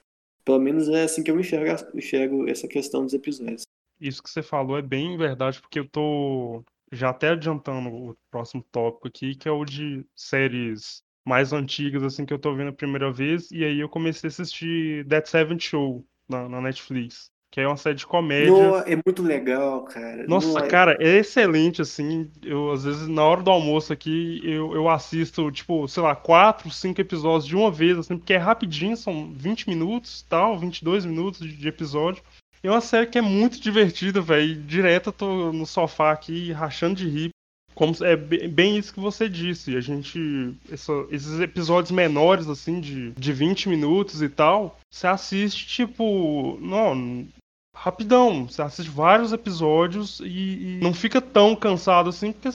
Speaker 2: Pelo menos é assim que eu enxergo, enxergo essa questão dos episódios.
Speaker 1: Isso que você falou é bem verdade, porque eu tô já até adiantando o próximo tópico aqui, que é o de séries mais antigas, assim, que eu tô vendo a primeira vez, e aí eu comecei a assistir Dead Seven Show na, na Netflix que é uma série de comédia.
Speaker 2: No, é muito legal, cara.
Speaker 1: Nossa, cara, é excelente, assim. Eu, às vezes, na hora do almoço aqui, eu, eu assisto, tipo, sei lá, quatro, cinco episódios de uma vez, assim, porque é rapidinho, são 20 minutos, tal, 22 minutos de, de episódio. É uma série que é muito divertida, velho. Direto eu tô no sofá aqui, rachando de rir. Como, é bem isso que você disse. A gente. Essa, esses episódios menores, assim, de, de 20 minutos e tal, você assiste, tipo. Não, rapidão. Você assiste vários episódios e, e, não fica tão cansado assim, porque,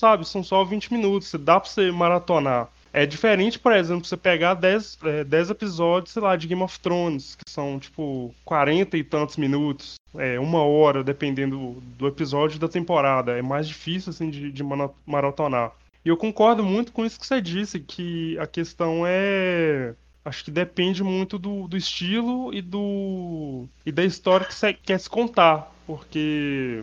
Speaker 1: sabe, são só 20 minutos. Dá pra você maratonar. É diferente, por exemplo, você pegar 10, é, 10 episódios, sei lá, de Game of Thrones, que são, tipo, 40 e tantos minutos, é, uma hora, dependendo do episódio da temporada. É mais difícil, assim, de, de maratonar. E eu concordo muito com isso que você disse, que a questão é Acho que depende muito do, do estilo e do e da história que você quer se contar, porque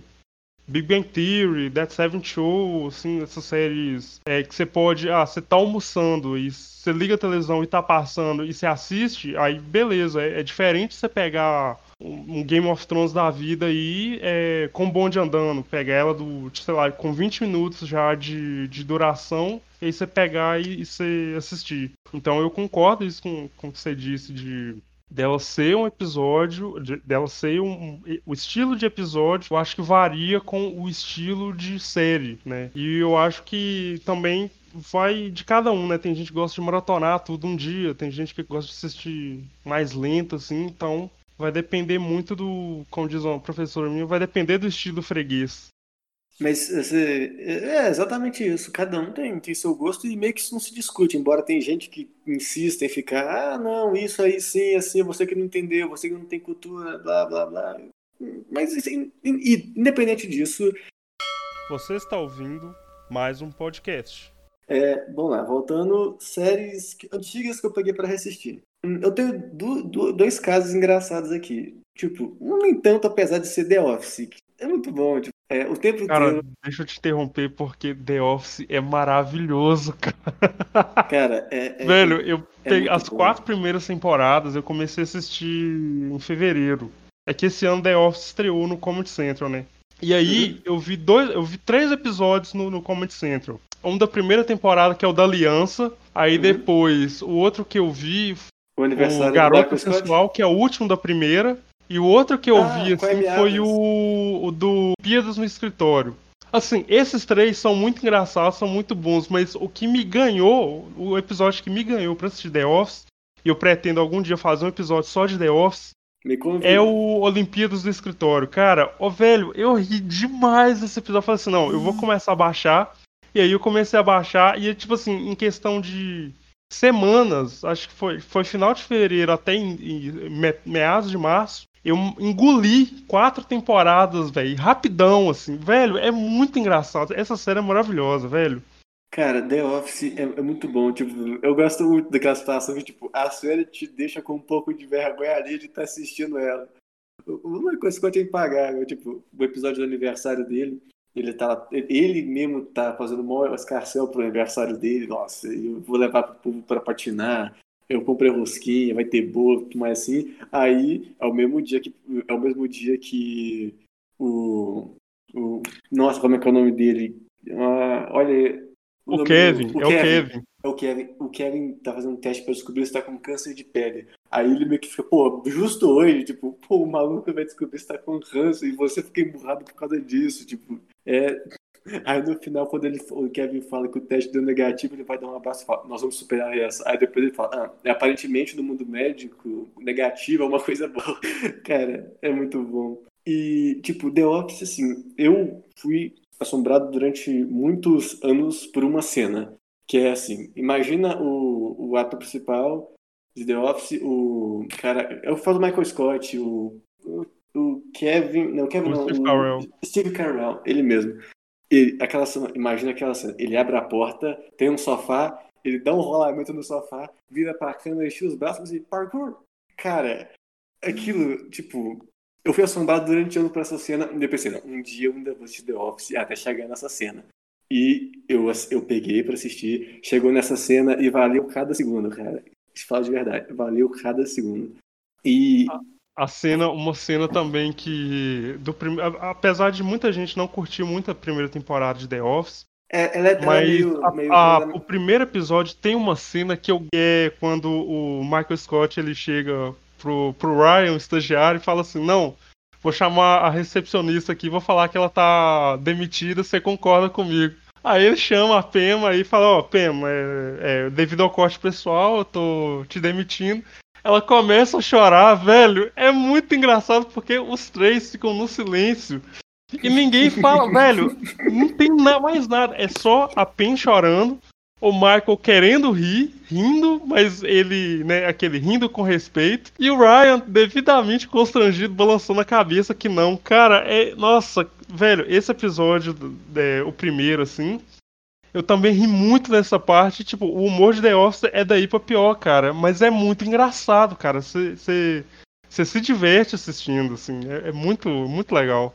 Speaker 1: Big Bang Theory, Dead Seven Show, assim, essas séries é, que você pode. Ah, você tá almoçando e você liga a televisão e tá passando e você assiste, aí beleza. É, é diferente você pegar um Game of Thrones da vida aí é, com bonde andando, pegar ela do, sei lá, com 20 minutos já de, de duração, e aí você pegar e, e você assistir. Então eu concordo isso com, com o que você disse de dela ser um episódio, de, dela ser um, um, o estilo de episódio, eu acho que varia com o estilo de série, né? E eu acho que também vai de cada um, né? Tem gente que gosta de maratonar tudo um dia, tem gente que gosta de assistir mais lento, assim, então vai depender muito do, como diz uma professora minha, vai depender do estilo freguês.
Speaker 2: Mas é exatamente isso. Cada um tem, tem seu gosto e meio que isso não se discute. Embora tem gente que insista em ficar, ah, não, isso aí sim, assim, você que não entendeu, você que não tem cultura, blá, blá, blá. Mas assim, independente disso.
Speaker 1: Você está ouvindo mais um podcast.
Speaker 2: É, bom lá, voltando, séries antigas que eu peguei para assistir. Hum, eu tenho do, do, dois casos engraçados aqui. Tipo, um nem tanto apesar de ser The Office. É muito bom, tipo, é, o tempo
Speaker 1: cara,
Speaker 2: inteiro.
Speaker 1: deixa eu te interromper porque The Office é maravilhoso,
Speaker 2: cara. Cara, é. é
Speaker 1: Velho, eu é peguei as bom. quatro primeiras temporadas, eu comecei a assistir em fevereiro. É que esse ano The Office estreou no Comedy Central, né? E aí uhum. eu vi dois, eu vi três episódios no, no Comedy Central. Um da primeira temporada, que é o da Aliança. Aí uhum. depois, o outro que eu vi
Speaker 2: o,
Speaker 1: o Garoto Sensual, que é o último da primeira. E o outro que eu ah, vi, assim, foi o, o do Piadas no Escritório. Assim, esses três são muito engraçados, são muito bons, mas o que me ganhou, o episódio que me ganhou pra assistir The Office, e eu pretendo algum dia fazer um episódio só de The Office, é o Olimpíadas do Escritório. Cara, ó, velho, eu ri demais desse episódio. Eu falei assim, não, eu vou começar a baixar. E aí eu comecei a baixar, e tipo assim, em questão de semanas, acho que foi, foi final de fevereiro até em, em meados de março, eu engoli quatro temporadas, velho, rapidão, assim. Velho, é muito engraçado. Essa série é maravilhosa, velho.
Speaker 2: Cara, The Office é, é, muito bom. Tipo, eu gosto muito daquela situação que, tipo, a série te deixa com um pouco de vergonha ali de estar tá assistindo ela. Uma coisa que eu tenho que pagar, eu, tipo, o episódio do aniversário dele, ele tá. Ele mesmo tá fazendo maior escarcel pro aniversário dele. Nossa, eu vou levar pro povo pra patinar eu comprei rosquinha, vai ter bolo, tudo mais assim. Aí é o mesmo dia que é o mesmo dia que o, o nossa, como é que é o nome dele? Ah, olha,
Speaker 1: o, o Kevin, do, o é Kevin, o Kevin.
Speaker 2: É o Kevin. O Kevin tá fazendo um teste para descobrir se tá com câncer de pele. Aí ele meio que fica, pô, justo hoje, tipo, pô, o maluco vai descobrir se tá com câncer e você fica emburrado por causa disso, tipo, é Aí no final, quando ele, o Kevin fala que o teste deu negativo, ele vai dar um abraço e fala, nós vamos superar essa. Aí depois ele fala, ah, aparentemente no mundo médico, negativo é uma coisa boa. Cara, é muito bom. E, tipo, The Office, assim, eu fui assombrado durante muitos anos por uma cena. Que é assim, imagina o, o ato principal de The Office, o cara. Eu falo do Michael Scott, o, o, o Kevin. Não, Kevin o não. Steve Carell. Steve Carell, ele mesmo. Ele, aquela cena, imagina aquela cena. Ele abre a porta, tem um sofá, ele dá um rolamento no sofá, vira pra câmera, enche os braços e parkour. Cara, aquilo, tipo, eu fui assombrado durante anos pra essa cena e eu pensei, um dia eu ainda vou assistir The Office até chegar nessa cena. E eu, eu peguei pra assistir, chegou nessa cena e valeu cada segundo, cara. Te falo de verdade, valeu cada segundo. E
Speaker 1: ah a cena, uma cena também que do prim... apesar de muita gente não curtir muito a primeira temporada de The Office,
Speaker 2: é, ela é
Speaker 1: mas meio, a, meio a, o primeiro episódio tem uma cena que eu é quando o Michael Scott ele chega pro, pro Ryan, o estagiário, e fala assim: "Não, vou chamar a recepcionista aqui, vou falar que ela tá demitida, você concorda comigo?" Aí ele chama a Pema e fala, ó, oh, Pema, é, é, devido ao corte pessoal, eu tô te demitindo. Ela começa a chorar, velho. É muito engraçado porque os três ficam no silêncio. E ninguém fala, velho. Não tem mais nada. É só a Pen chorando. O Michael querendo rir, rindo, mas ele, né, aquele rindo com respeito. E o Ryan devidamente constrangido, balançando a cabeça que não. Cara, é. Nossa, velho, esse episódio, é, o primeiro, assim, eu também ri muito nessa parte. Tipo, o humor de The Office é daí pra pior, cara. Mas é muito engraçado, cara. Você se diverte assistindo, assim. É, é muito, muito legal.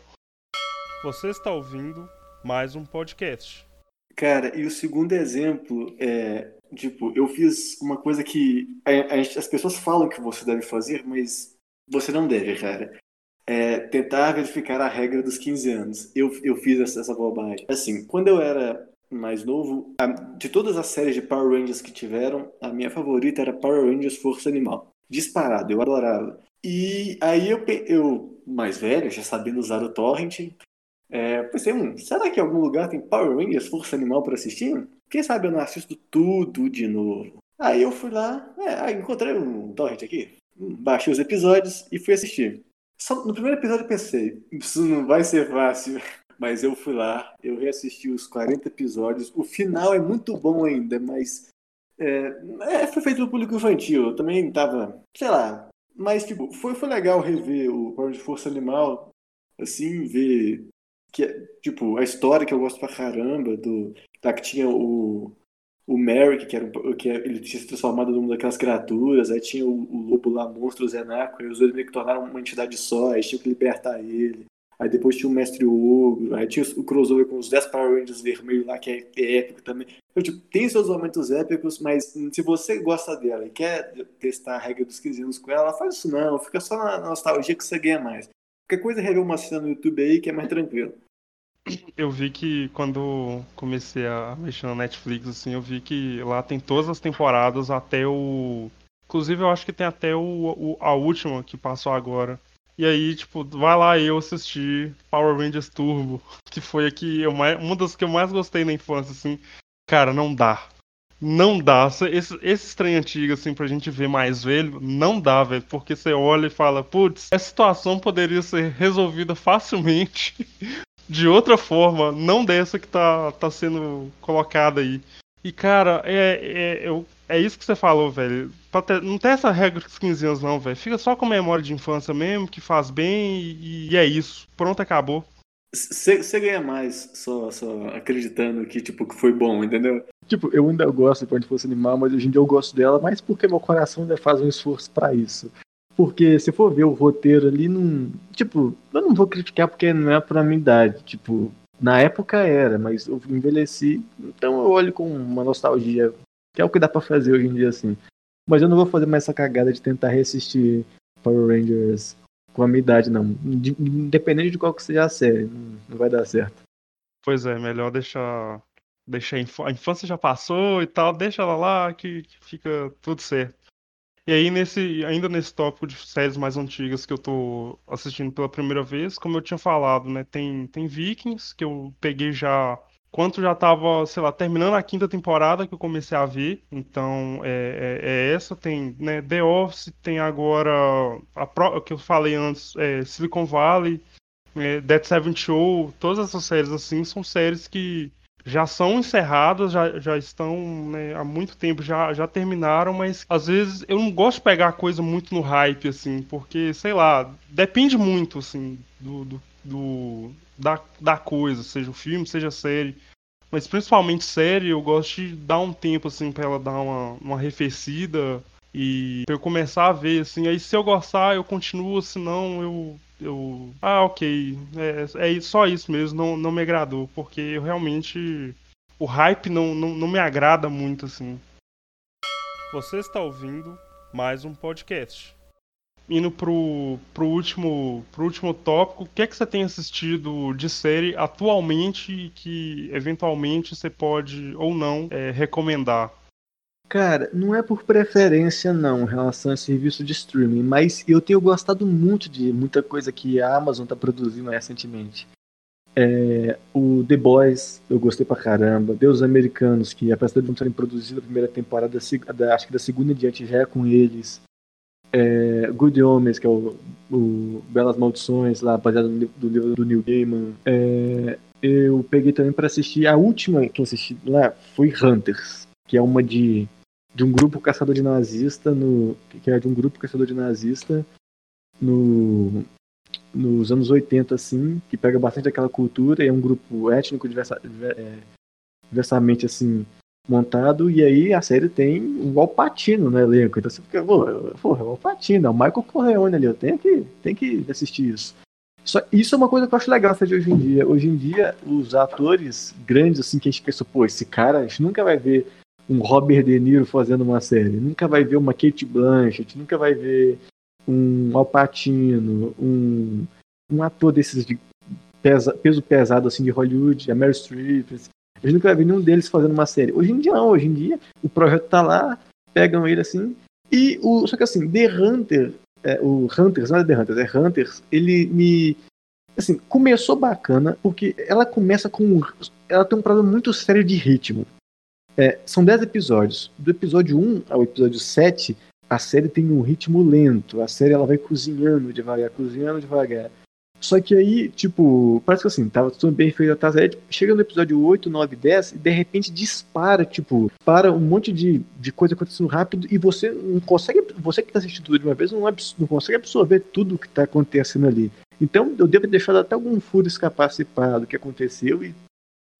Speaker 1: Você está ouvindo mais um podcast.
Speaker 2: Cara, e o segundo exemplo é, tipo, eu fiz uma coisa que a, a, as pessoas falam que você deve fazer, mas você não deve, cara. É tentar verificar a regra dos 15 anos. Eu, eu fiz essa, essa bobagem. Assim, quando eu era mais novo, de todas as séries de Power Rangers que tiveram, a minha favorita era Power Rangers Força Animal. Disparado, eu adorava. E aí eu, eu mais velho, já sabendo usar o torrent, é, pensei, hum, será que em algum lugar tem Power Rangers Força Animal para assistir? Quem sabe eu não assisto tudo de novo. Aí eu fui lá, é, encontrei um torrent aqui, baixei os episódios e fui assistir. Só no primeiro episódio eu pensei, isso não vai ser fácil. Mas eu fui lá, eu reassisti os 40 episódios. O final é muito bom ainda, mas é, é, foi feito pro público infantil. Eu também tava, sei lá. Mas, tipo, foi, foi legal rever o Power de Força Animal. Assim, ver que tipo, a história que eu gosto pra caramba, do, lá que tinha o, o Merrick, que, era um, que ele tinha se transformado numa daquelas criaturas, aí tinha o, o lobo lá, monstro Zenaco, e os dois meio que tornaram uma entidade só, aí tinha que libertar ele. Aí depois tinha o Mestre Ogro, aí tinha o crossover com os 10 Power Rangers vermelhos lá, que é, é épico também. Então, tipo, tem seus momentos épicos, mas se você gosta dela e quer testar a regra dos 15 anos com ela, ela faz isso não, fica só na nostalgia que você ganha mais. Qualquer coisa, rever uma cena no YouTube aí que é mais tranquilo
Speaker 1: eu vi que quando comecei a mexer na Netflix, assim, eu vi que lá tem todas as temporadas até o. Inclusive, eu acho que tem até o, o a última que passou agora. E aí, tipo, vai lá eu assistir Power Rangers Turbo, que foi aqui uma das que eu mais gostei na infância, assim. Cara, não dá. Não dá. Esse, esse trem antigo, assim, pra gente ver mais velho, não dá, velho. Porque você olha e fala, putz, essa situação poderia ser resolvida facilmente de outra forma, não dessa que tá, tá sendo colocada aí. E, cara, é, é, eu, é isso que você falou, velho. Ter, não tem essa regra dos 15 anos, não, velho. Fica só com memória de infância mesmo, que faz bem e, e é isso. Pronto, acabou.
Speaker 2: Você ganha mais só, só acreditando que, tipo, que foi bom, entendeu?
Speaker 3: Tipo, eu ainda gosto de Quando Fosse Animal, mas hoje em dia eu gosto dela mais porque meu coração ainda faz um esforço para isso. Porque se for ver o roteiro ali, não. Tipo, eu não vou criticar porque não é pra minha idade. Tipo, na época era, mas eu envelheci, então eu olho com uma nostalgia, que é o que dá pra fazer hoje em dia assim. Mas eu não vou fazer mais essa cagada de tentar reassistir Power Rangers com a minha idade, não. Independente de qual que seja a série, não vai dar certo.
Speaker 1: Pois é, melhor deixar. Deixar a infância já passou e tal, deixa ela lá que, que fica tudo certo. E aí, nesse, ainda nesse tópico de séries mais antigas que eu tô assistindo pela primeira vez, como eu tinha falado, né? Tem, tem Vikings, que eu peguei já. Quanto já tava, sei lá, terminando a quinta temporada que eu comecei a ver. Então, é, é, é essa. Tem né, The Office, tem agora. A pro, que eu falei antes, é, Silicon Valley, é, Dead Seven Show. Todas essas séries, assim, são séries que já são encerradas, já, já estão né, há muito tempo, já, já terminaram, mas às vezes eu não gosto de pegar coisa muito no hype, assim, porque, sei lá, depende muito, assim, do, do, do da, da coisa, seja o filme, seja a série. Mas principalmente série, eu gosto de dar um tempo, assim, pra ela dar uma, uma arrefecida e pra eu começar a ver, assim. Aí se eu gostar, eu continuo, senão eu eu. Ah, ok. É, é só isso mesmo, não, não me agradou, porque eu realmente. O hype não, não, não me agrada muito assim. Você está ouvindo mais um podcast. Indo pro, pro, último, pro último tópico, o que é que você tem assistido de série atualmente que eventualmente você pode ou não é, recomendar?
Speaker 3: Cara, não é por preferência não, em relação a serviço de streaming, mas eu tenho gostado muito de muita coisa que a Amazon tá produzindo recentemente. É, o The Boys, eu gostei pra caramba. Deus Americanos, que apesar de não terem produzido a primeira temporada, acho que da segunda em diante já é com eles. É, Good Homens, que é o, o Belas Maldições, lá, baseado no do livro do Neil Gaiman. É, eu peguei também para assistir, a última que eu assisti lá foi Hunters, que é uma de de um grupo caçador de nazista no que é de um grupo caçador de nazista no nos anos 80 assim, que pega bastante aquela cultura é um grupo étnico diversa, é,
Speaker 2: diversamente assim montado, e aí a série tem o Alpatino no elenco. Então você fica, porra, o Alpatino, é o Michael Corleone ali, eu tenho que, tenho que assistir isso. Só, isso é uma coisa que eu acho legal hoje em dia. Hoje em dia, os atores grandes, assim, que a gente pensa, pô, esse cara, a gente nunca vai ver um Robert De Niro fazendo uma série, nunca vai ver uma Kate Blanchett, nunca vai ver um Alpatino, um, um ator desses de pesa, peso pesado, assim, de Hollywood, a Meryl Streep, a gente nunca ver nenhum deles fazendo uma série. Hoje em dia não, hoje em dia o projeto tá lá, pegam ele assim, e o. Só que assim, The Hunter é, o Hunters, não é The Hunters, é Hunters, ele me. Assim, começou bacana, porque ela começa com. Ela tem um problema muito sério de ritmo. É, são 10 episódios. Do episódio 1 ao episódio 7, a série tem um ritmo lento. A série ela vai cozinhando devagar, cozinhando devagar. Só que aí, tipo, parece que assim, tava tudo bem feito atrás. Aí, tipo, chega no episódio 8, 9, 10 e de repente dispara, tipo, para um monte de, de coisa acontecendo rápido e você não consegue, você que tá assistindo tudo de uma vez, não, não consegue absorver tudo que tá acontecendo ali. Então eu devo ter deixado até algum furo escapar do que aconteceu e,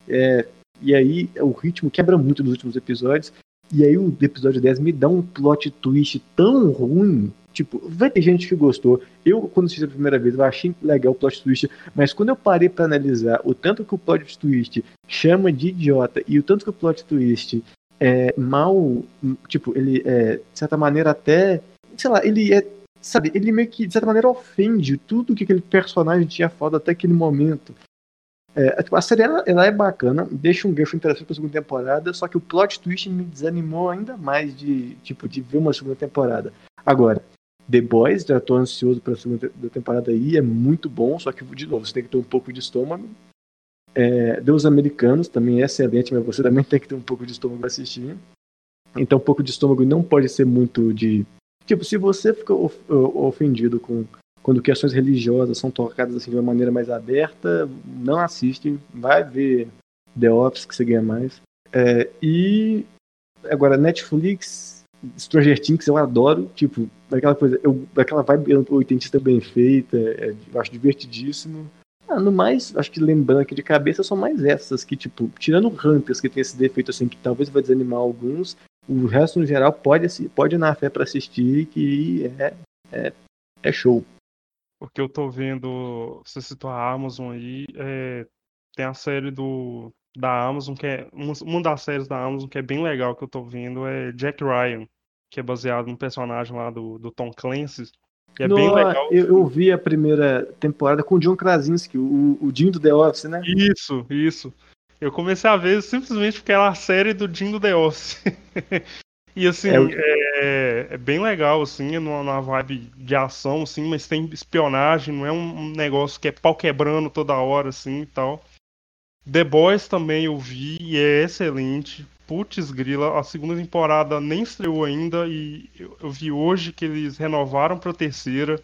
Speaker 2: é, e aí o ritmo quebra muito nos últimos episódios. E aí o episódio 10 me dá um plot twist tão ruim Tipo, vai ter gente que gostou. Eu, quando assisti a primeira vez, eu achei legal o plot twist, mas quando eu parei para analisar o tanto que o plot twist chama de idiota e o tanto que o plot twist é mal. Tipo, ele é, de certa maneira, até. Sei lá, ele é. Sabe, ele meio que, de certa maneira, ofende tudo que aquele personagem tinha foda até aquele momento. É, tipo, a série ela, ela, é bacana, deixa um gancho interessante pra segunda temporada, só que o plot twist me desanimou ainda mais de, tipo, de ver uma segunda temporada. Agora, The Boys, já tô ansioso pra segunda temporada aí, é muito bom, só que, de novo, você tem que ter um pouco de estômago. É, Deus Americanos também é excelente, mas você também tem que ter um pouco de estômago pra assistir. Então, um pouco de estômago não pode ser muito de. Tipo, se você fica ofendido com quando questões religiosas são tocadas assim de uma maneira mais aberta, não assiste, vai ver The Office que você ganha mais. É, e agora Netflix Stranger Things eu adoro, tipo, daquela coisa, eu, daquela vibe oitentista bem feita, é, eu acho divertidíssimo. Ah, no mais, acho que lembrando aqui de cabeça, são mais essas que, tipo, tirando Hunters, que tem esse defeito assim, que talvez vai desanimar alguns, o resto no geral pode, pode ir na fé para assistir, que é, é, é show.
Speaker 1: Porque eu tô vendo, você citou a Amazon aí, é, tem a série do da Amazon, que é uma das séries da Amazon que é bem legal que eu tô vendo é Jack Ryan, que é baseado num personagem lá do, do Tom Clancy. Que é bem legal.
Speaker 2: Eu, eu, vi a primeira temporada com o John Krasinski, o, o Jim do The Office, né?
Speaker 1: Isso, isso. Eu comecei a ver simplesmente porque era a série do Jim do The Office. e assim, é, é, é, bem legal, assim, é numa, numa, vibe de ação, assim, mas tem espionagem, não é um negócio que é pau quebrando toda hora, assim e tal. The Boys também eu vi e é excelente. Putz, grila, a segunda temporada nem estreou ainda e eu, eu vi hoje que eles renovaram pra terceira.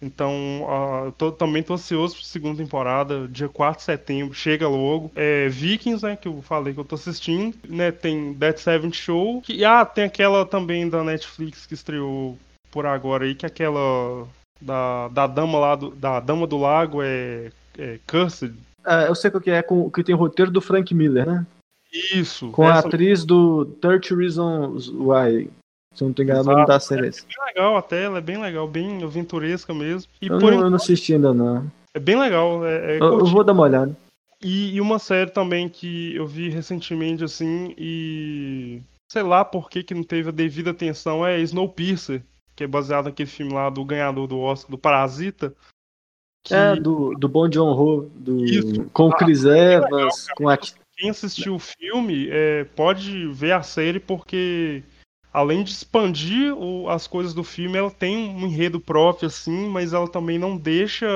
Speaker 1: Então, uh, tô, também tô ansioso pra segunda temporada, dia 4 de setembro, chega logo. É, Vikings, né, que eu falei que eu tô assistindo, né, tem Dead Seven Show, que, ah, tem aquela também da Netflix que estreou por agora aí, que é aquela da, da dama lá, do, da Dama do Lago, é, é Cursed,
Speaker 2: Uh, eu sei o que é, com, que tem o roteiro do Frank Miller, né?
Speaker 1: Isso.
Speaker 2: Com essa... a atriz do 30 Reasons Why. Se eu não tô enganado, o nome da série. É
Speaker 1: bem legal até, ela é bem legal, bem aventuresca mesmo.
Speaker 2: E eu, não, enquanto... eu não assisti ainda, não.
Speaker 1: É bem legal. É,
Speaker 2: é eu, eu, vou dar uma olhada.
Speaker 1: E, e, uma série também que eu vi recentemente, assim, e. Sei lá por que, que não teve a devida atenção, é Snowpiercer, que é baseado naquele filme lá do ganhador do Oscar, do Parasita.
Speaker 2: Que... É, do, do Bon John Ho, do, Isso. com o ah, Chris ah, Evans, legal, com a...
Speaker 1: Quem assistiu o filme é, pode ver a série porque além de expandir o, as coisas do filme, ela tem um enredo próprio, assim, mas ela também não deixa.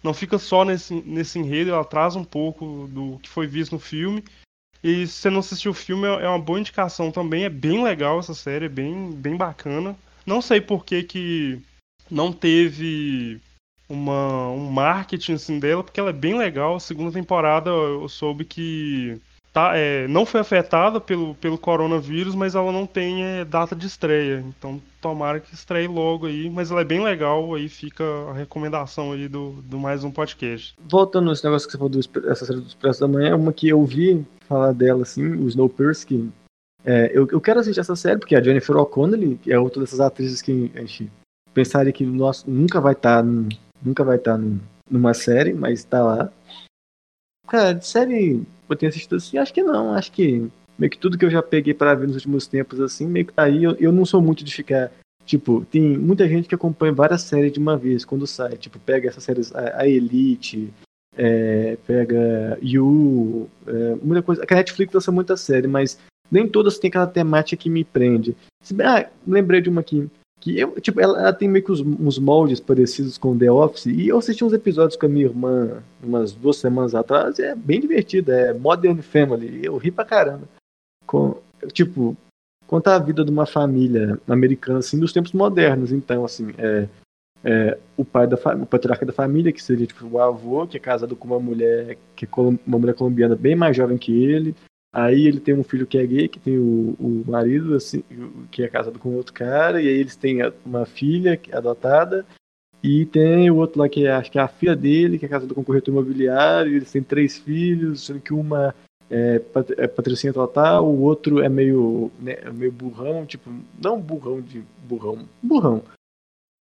Speaker 1: Não fica só nesse, nesse enredo, ela traz um pouco do que foi visto no filme. E se você não assistiu o filme, é, é uma boa indicação também. É bem legal essa série, é bem, bem bacana. Não sei por que, que não teve uma, um marketing assim, dela, porque ela é bem legal. A segunda temporada eu soube que tá, é, não foi afetada pelo, pelo coronavírus, mas ela não tem é, data de estreia. Então tomara que estreie logo aí, mas ela é bem legal, aí fica a recomendação aí do, do mais um podcast.
Speaker 2: Voltando nesse negócio que você falou dessa série do Expresso da Manhã, uma que eu vi falar dela, assim, o Snowpiercer, é, eu, eu quero assistir essa série, porque a Jennifer O'Connell é outra dessas atrizes que a gente pensaria que nossa, nunca vai estar tá, nunca vai estar numa série, mas está lá. Cara, de série eu tenho assistido assim, acho que não, acho que meio que tudo que eu já peguei para ver nos últimos tempos, assim, meio que tá aí. Eu, eu não sou muito de ficar. Tipo, tem muita gente que acompanha várias séries de uma vez quando sai. Tipo, pega essas séries, a, a Elite, é, pega You, é, muita coisa. A Netflix lança muita série, mas nem todas têm aquela temática que me prende. Ah, lembrei de uma aqui. Que eu, tipo, ela, ela tem meio que uns, uns, moldes parecidos com The Office. E eu assisti uns episódios com a minha irmã umas duas semanas atrás. é bem divertido. É Modern Family. Eu ri pra caramba com, tipo, conta a vida de uma família americana, assim, dos tempos modernos. Então, assim, é, é o pai da o patriarca da família, que seria, tipo, o avô, que é casado com uma mulher, que é uma mulher colombiana bem mais jovem que ele. Aí ele tem um filho que é gay, que tem o, o marido, assim, que é casado com outro cara, e aí eles têm uma filha é adotada, e tem o outro lá que é, acho que é a filha dele, que é casado com um corretor imobiliário, eles têm três filhos, sendo que uma é, é patricinha total, o outro é meio, né, é meio burrão, tipo, não burrão de burrão, burrão.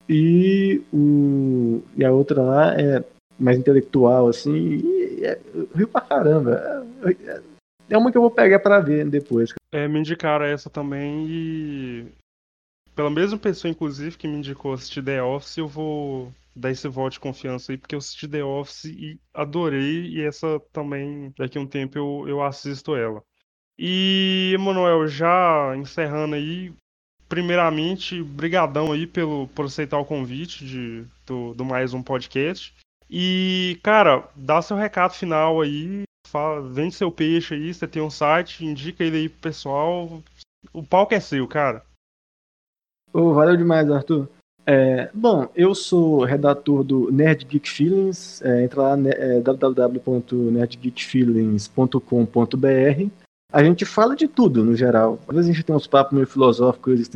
Speaker 2: E, o, e a outra lá é mais intelectual, assim, e é, rio pra caramba. É, é uma que eu vou pegar para ver depois.
Speaker 1: É, me indicaram essa também e. Pela mesma pessoa, inclusive, que me indicou assistir The Office, eu vou dar esse voto de confiança aí, porque eu assisti The Office e adorei, e essa também, daqui a um tempo, eu, eu assisto ela. E, Emanuel, já encerrando aí, primeiramente, brigadão aí pelo, por aceitar o convite de, do, do mais um podcast. E, cara, dá seu recado final aí, fala, vende seu peixe aí, você tem um site, indica ele aí pro pessoal. O palco é seu, cara.
Speaker 2: Oh, valeu demais, Arthur. É, bom, eu sou redator do Nerd Geek Feelings. É, entra lá, né, é, www.nerdgeekfeelings.com.br. A gente fala de tudo, no geral. Às vezes a gente tem uns papos meio filosóficos,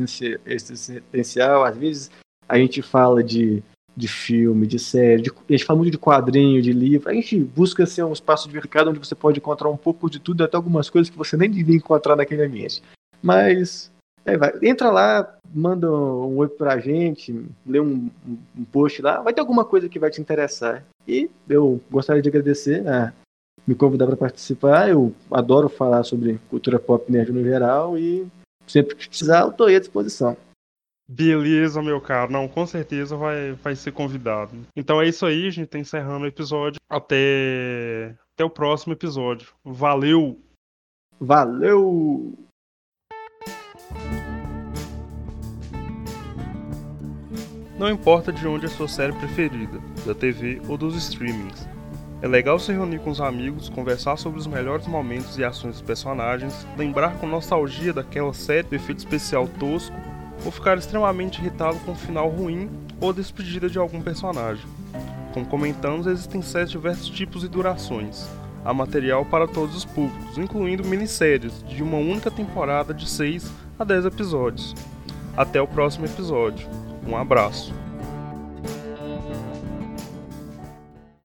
Speaker 2: existencial. Às vezes a gente fala de, de filme, de série. De, a gente fala muito de quadrinho, de livro. A gente busca ser um espaço diversificado onde você pode encontrar um pouco de tudo, até algumas coisas que você nem devia encontrar naquele ambiente. Mas é, vai, entra lá, manda um oi pra gente, lê um, um, post lá, vai ter alguma coisa que vai te interessar. E eu gostaria de agradecer a me convidar para participar. Eu adoro falar sobre cultura pop nerd no geral e sempre que precisar, eu estou à disposição.
Speaker 1: Beleza, meu caro. Não, com certeza vai, vai ser convidado. Então é isso aí, a gente tá encerrando o episódio. Até, até o próximo episódio. Valeu!
Speaker 2: Valeu!
Speaker 1: Não importa de onde é sua série preferida, da TV ou dos streamings. É legal se reunir com os amigos, conversar sobre os melhores momentos e ações dos personagens, lembrar com nostalgia daquela série de efeito especial tosco, ou ficar extremamente irritado com um final ruim ou despedida de algum personagem. Como comentamos, existem sete diversos tipos e durações. Há material para todos os públicos, incluindo minisséries de uma única temporada de 6 a 10 episódios. Até o próximo episódio. Um abraço.